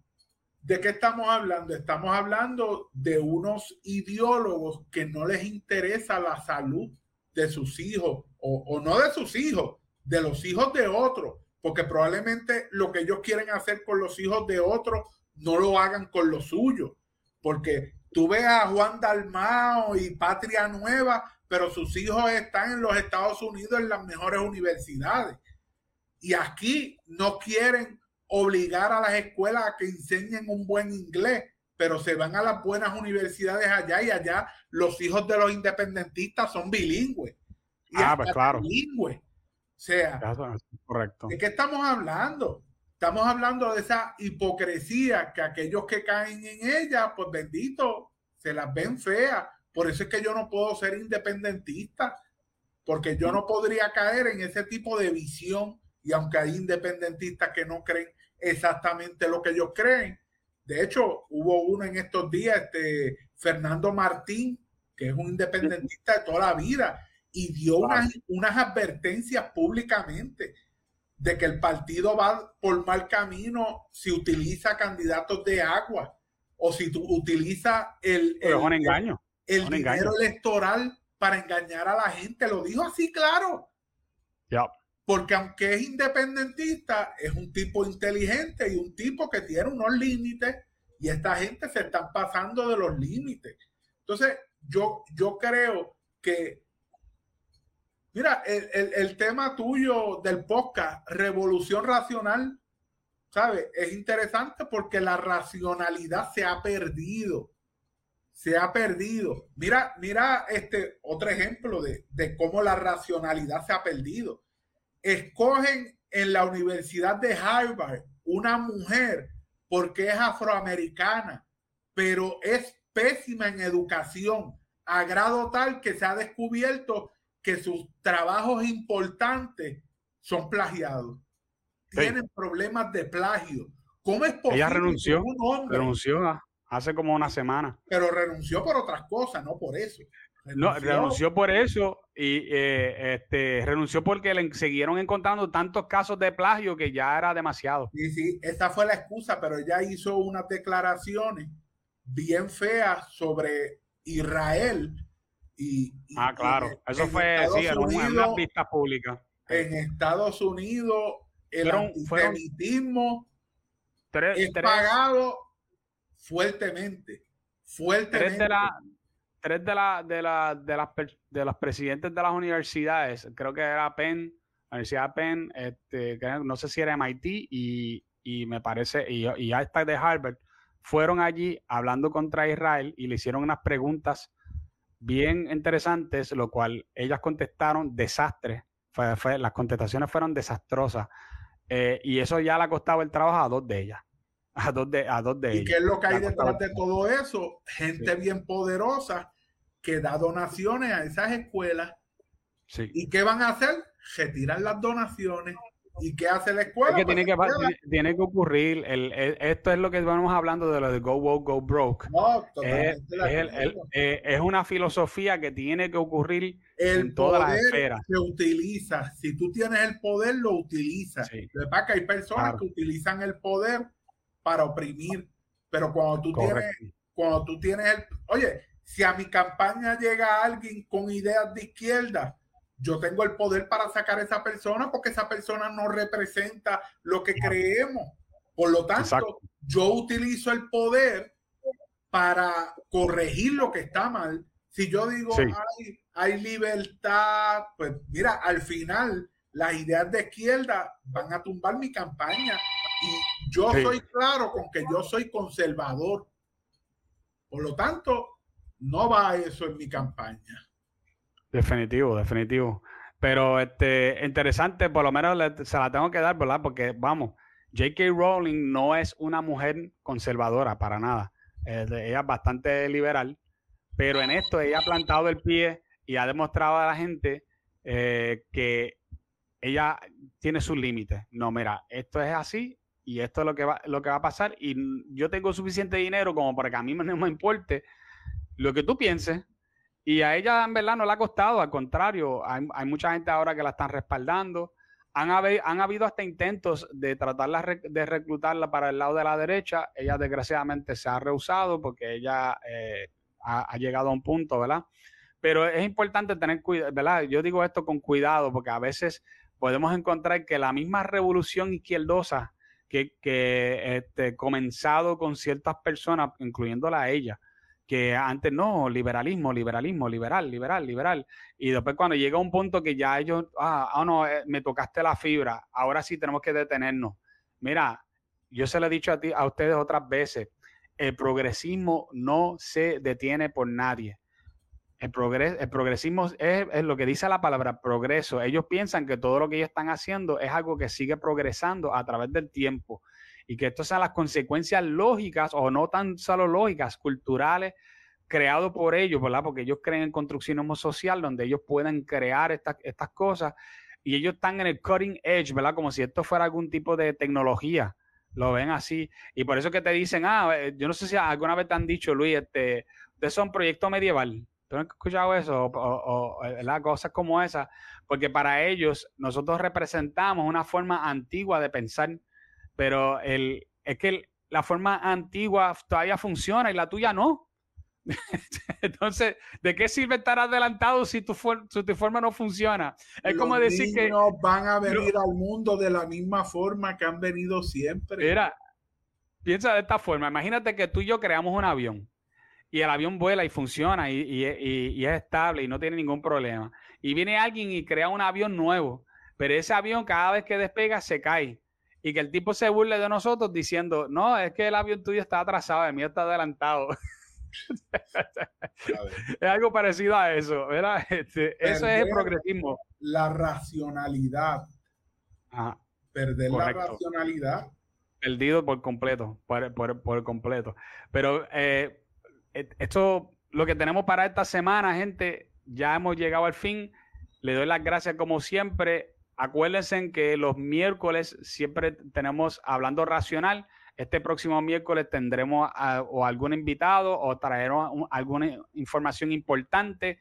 [SPEAKER 2] ¿de qué estamos hablando? Estamos hablando de unos ideólogos que no les interesa la salud de sus hijos, o, no de sus hijos, de los hijos de otros, porque probablemente lo que ellos quieren hacer con los hijos de otros no lo hagan con los suyos, porque tú ves a Juan Dalmao y Patria Nueva, pero sus hijos están en los Estados Unidos en las mejores universidades. Y aquí no quieren obligar a las escuelas a que enseñen un buen inglés, pero se van a las buenas universidades allá y allá los hijos de los independentistas son bilingües.
[SPEAKER 1] ah, pues claro.
[SPEAKER 2] Bilingües. O sea,
[SPEAKER 1] correcto.
[SPEAKER 2] ¿de qué estamos hablando? Estamos hablando de esa hipocresía que aquellos que caen en ella, pues bendito, se las ven feas. Por eso es que yo no puedo ser independentista, porque yo no podría caer en ese tipo de visión. Y aunque hay independentistas que no creen exactamente lo que ellos creen, de hecho, hubo uno en estos días, este Fernando Martín, que es un independentista de toda la vida, y dio unas, unas advertencias públicamente de que el partido va por mal camino si utiliza candidatos de agua o si tú utiliza el,
[SPEAKER 1] el, engaño.
[SPEAKER 2] el, dinero electoral para engañar a la gente. Lo dijo así claro. Porque aunque es independentista, es un tipo inteligente y un tipo que tiene unos límites y esta gente se están pasando de los límites. Entonces, yo, yo creo que Mira, el, el, tema tuyo del podcast, revolución racional, ¿sabes? Es interesante porque la racionalidad se ha perdido. Se ha perdido. Mira, mira este otro ejemplo de, de cómo la racionalidad se ha perdido. Escogen en la Universidad de Harvard una mujer porque es afroamericana, pero es pésima en educación, a grado tal que se ha descubierto que sus trabajos importantes son plagiados. Tienen problemas de plagio. ¿Cómo es
[SPEAKER 1] posible? Ella renunció. un hombre, renunció hace como una semana.
[SPEAKER 2] Pero renunció por otras cosas, no por eso.
[SPEAKER 1] Renunció, no, renunció por eso y eh, este, renunció porque le siguieron encontrando tantos casos de plagio que ya era demasiado.
[SPEAKER 2] Sí, sí, esa fue la excusa, pero ella hizo unas declaraciones bien feas sobre Israel
[SPEAKER 1] ah, claro. Eso fue, sí, en una pista pública.
[SPEAKER 2] En Estados Unidos, el antisemitismo es pagado fuertemente. Fuertemente.
[SPEAKER 1] Tres de, la, tres de, la, de, la, de, las, de las presidentes de las universidades, creo que era Penn, la Universidad de Penn, este, no sé si era MIT y, y me parece, y, y hasta de Harvard, fueron allí hablando contra Israel y le hicieron unas preguntas bien interesantes, lo cual ellas contestaron desastre. Fue, las contestaciones fueron desastrosas. Eh, y eso ya le ha costado el trabajo a dos de ellas. A dos de, a dos de
[SPEAKER 2] ellas. ¿Y qué es lo que hay detrás de todo eso? Gente bien poderosa que da donaciones a esas escuelas. Sí. ¿Y qué van a hacer? Retirar las donaciones ¿Y qué hace la escuela?
[SPEAKER 1] que tiene, que, tiene, que ocurrir, el, esto es lo que vamos hablando de lo de Go Woke, Go Broke. es, eh, es, una filosofía que tiene que ocurrir en todas las esferas.
[SPEAKER 2] Se utiliza, si tú tienes el poder, lo utilizas. Sí. Que hay personas que utilizan el poder para oprimir, pero cuando tú tienes, cuando tú tienes el, oye, si a mi campaña llega alguien con ideas de izquierda, yo tengo el poder para sacar a esa persona porque esa persona no representa lo que creemos. Por lo tanto, yo utilizo el poder para corregir lo que está mal. Si yo digo, hay, hay libertad, pues mira, al final las ideas de izquierda van a tumbar mi campaña. Y yo soy claro con que yo soy conservador. Por lo tanto, no va eso en mi campaña.
[SPEAKER 1] Definitivo, definitivo. Pero este, interesante, por lo menos se la tengo que dar, ¿verdad? Porque vamos, J.K. Rowling no es una mujer conservadora para nada. ella es bastante liberal, pero en esto ella ha plantado el pie y ha demostrado a la gente eh, que ella tiene sus límites. No, mira, esto es así y esto es lo que va, lo que va a pasar y yo tengo suficiente dinero como para que a mí no me importe lo que tú pienses, y a ella en verdad no le ha costado, al contrario, hay, mucha gente ahora que la están respaldando. Han, habido hasta intentos de tratarla de reclutarla para el lado de la derecha. Ella desgraciadamente se ha rehusado porque ella eh, ha, llegado a un punto, ¿verdad? Pero es importante tener cuidado, ¿verdad? Yo digo esto con cuidado porque a veces podemos encontrar que la misma revolución izquierdosa que, que este, comenzado con ciertas personas, incluyéndola a ella, que antes no, liberalismo, liberalismo, liberal, liberal, liberal. Y después cuando llega un punto que ya ellos, ah, oh no, eh, me tocaste la fibra, ahora sí tenemos que detenernos. Mira, yo se lo he dicho a, ti, a ustedes otras veces, el progresismo no se detiene por nadie. El, progres, el progresismo es, es, lo que dice la palabra progreso. Ellos piensan que todo lo que ellos están haciendo es algo que sigue progresando a través del tiempo y que estas sean las consecuencias lógicas o no tan solo lógicas, culturales, creado por ellos, ¿verdad? Porque ellos creen en construccionismo social, donde ellos pueden crear estas, estas cosas y ellos están en el cutting edge, ¿verdad? Como si esto fuera algún tipo de tecnología. Lo ven así. Y por eso que te dicen, ah, eh, yo no sé si alguna vez te han dicho, Luis, este, ustedes son proyecto medieval. ¿Tú no has escuchado eso? O, o, Cosas como esa. Porque para ellos, nosotros representamos una forma antigua de pensar pero el, es que la forma antigua todavía funciona y la tuya no. Entonces, ¿de qué sirve estar adelantado si tu, tu forma no funciona? Es como decir que...
[SPEAKER 2] no van a venir al mundo de la misma forma que han venido siempre.
[SPEAKER 1] Mira, piensa de esta forma. Imagínate que tú y yo creamos un avión y el avión vuela y funciona y, es estable y no tiene ningún problema. Y viene alguien y crea un avión nuevo, pero ese avión cada vez que despega se cae. Y que el tipo se burle de nosotros diciendo, no, es que el avión tuyo está atrasado, el mío está adelantado. es algo parecido a eso, ¿verdad? Este, eso es el progresismo.
[SPEAKER 2] La racionalidad. Perder la racionalidad.
[SPEAKER 1] Perdido por completo, por, por, completo. Pero eh, esto, lo que tenemos para esta semana, gente, ya hemos llegado al fin. Le doy las gracias como siempre. Acuérdense que los miércoles siempre tenemos hablando racional. Este próximo miércoles tendremos o algún invitado o traeremos alguna información importante.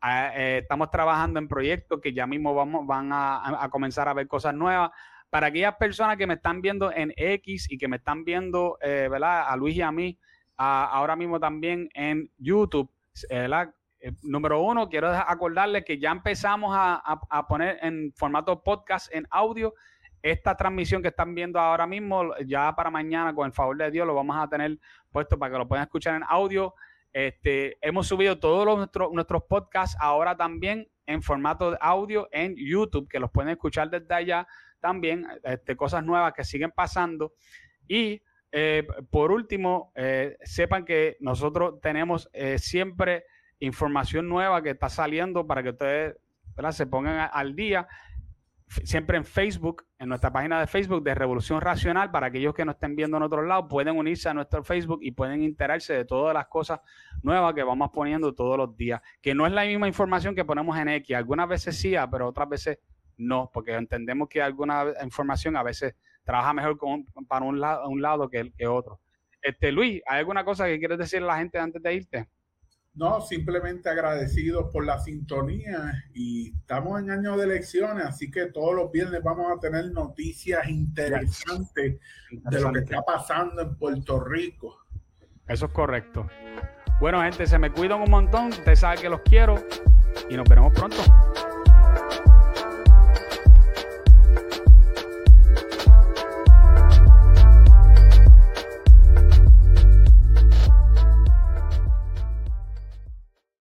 [SPEAKER 1] Ah, eh, estamos trabajando en proyectos que ya mismo vamos, van a, comenzar a ver cosas nuevas. Para aquellas personas que me están viendo en X y que me están viendo, eh, ¿verdad? A Luis y a mí, ahora mismo también en YouTube, ¿verdad? Eh, número uno, quiero acordarles que ya empezamos a, poner en formato podcast, en audio, esta transmisión que están viendo ahora mismo, ya para mañana, con el favor de Dios, lo vamos a tener puesto para que lo puedan escuchar en audio. Este, hemos subido todos nuestros, podcasts ahora también en formato de audio en YouTube, que los pueden escuchar desde allá también, este, cosas nuevas que siguen pasando. Y eh, por último, eh, sepan que nosotros tenemos siempre información nueva que está saliendo para que ustedes se pongan al día siempre en Facebook, en nuestra página de Facebook de Revolución Racional, para aquellos que no estén viendo en otro lado, pueden unirse a nuestro Facebook y pueden enterarse de todas las cosas nuevas que vamos poniendo todos los días, que no es la misma información que ponemos en X, algunas veces sí, ah, pero otras veces no, porque entendemos que alguna información a veces trabaja mejor con, para un lado, un lado que, que otro. Este, Luis, ¿hay alguna cosa que quieres decirle a la gente antes de irte?
[SPEAKER 2] No, simplemente agradecidos por la sintonía y estamos en año de elecciones, así que todos los viernes vamos a tener noticias interesantes de lo que está pasando en Puerto Rico.
[SPEAKER 1] Eso es correcto. Bueno, gente, se me cuidan un montón. Ustedes saben que los quiero y nos veremos pronto.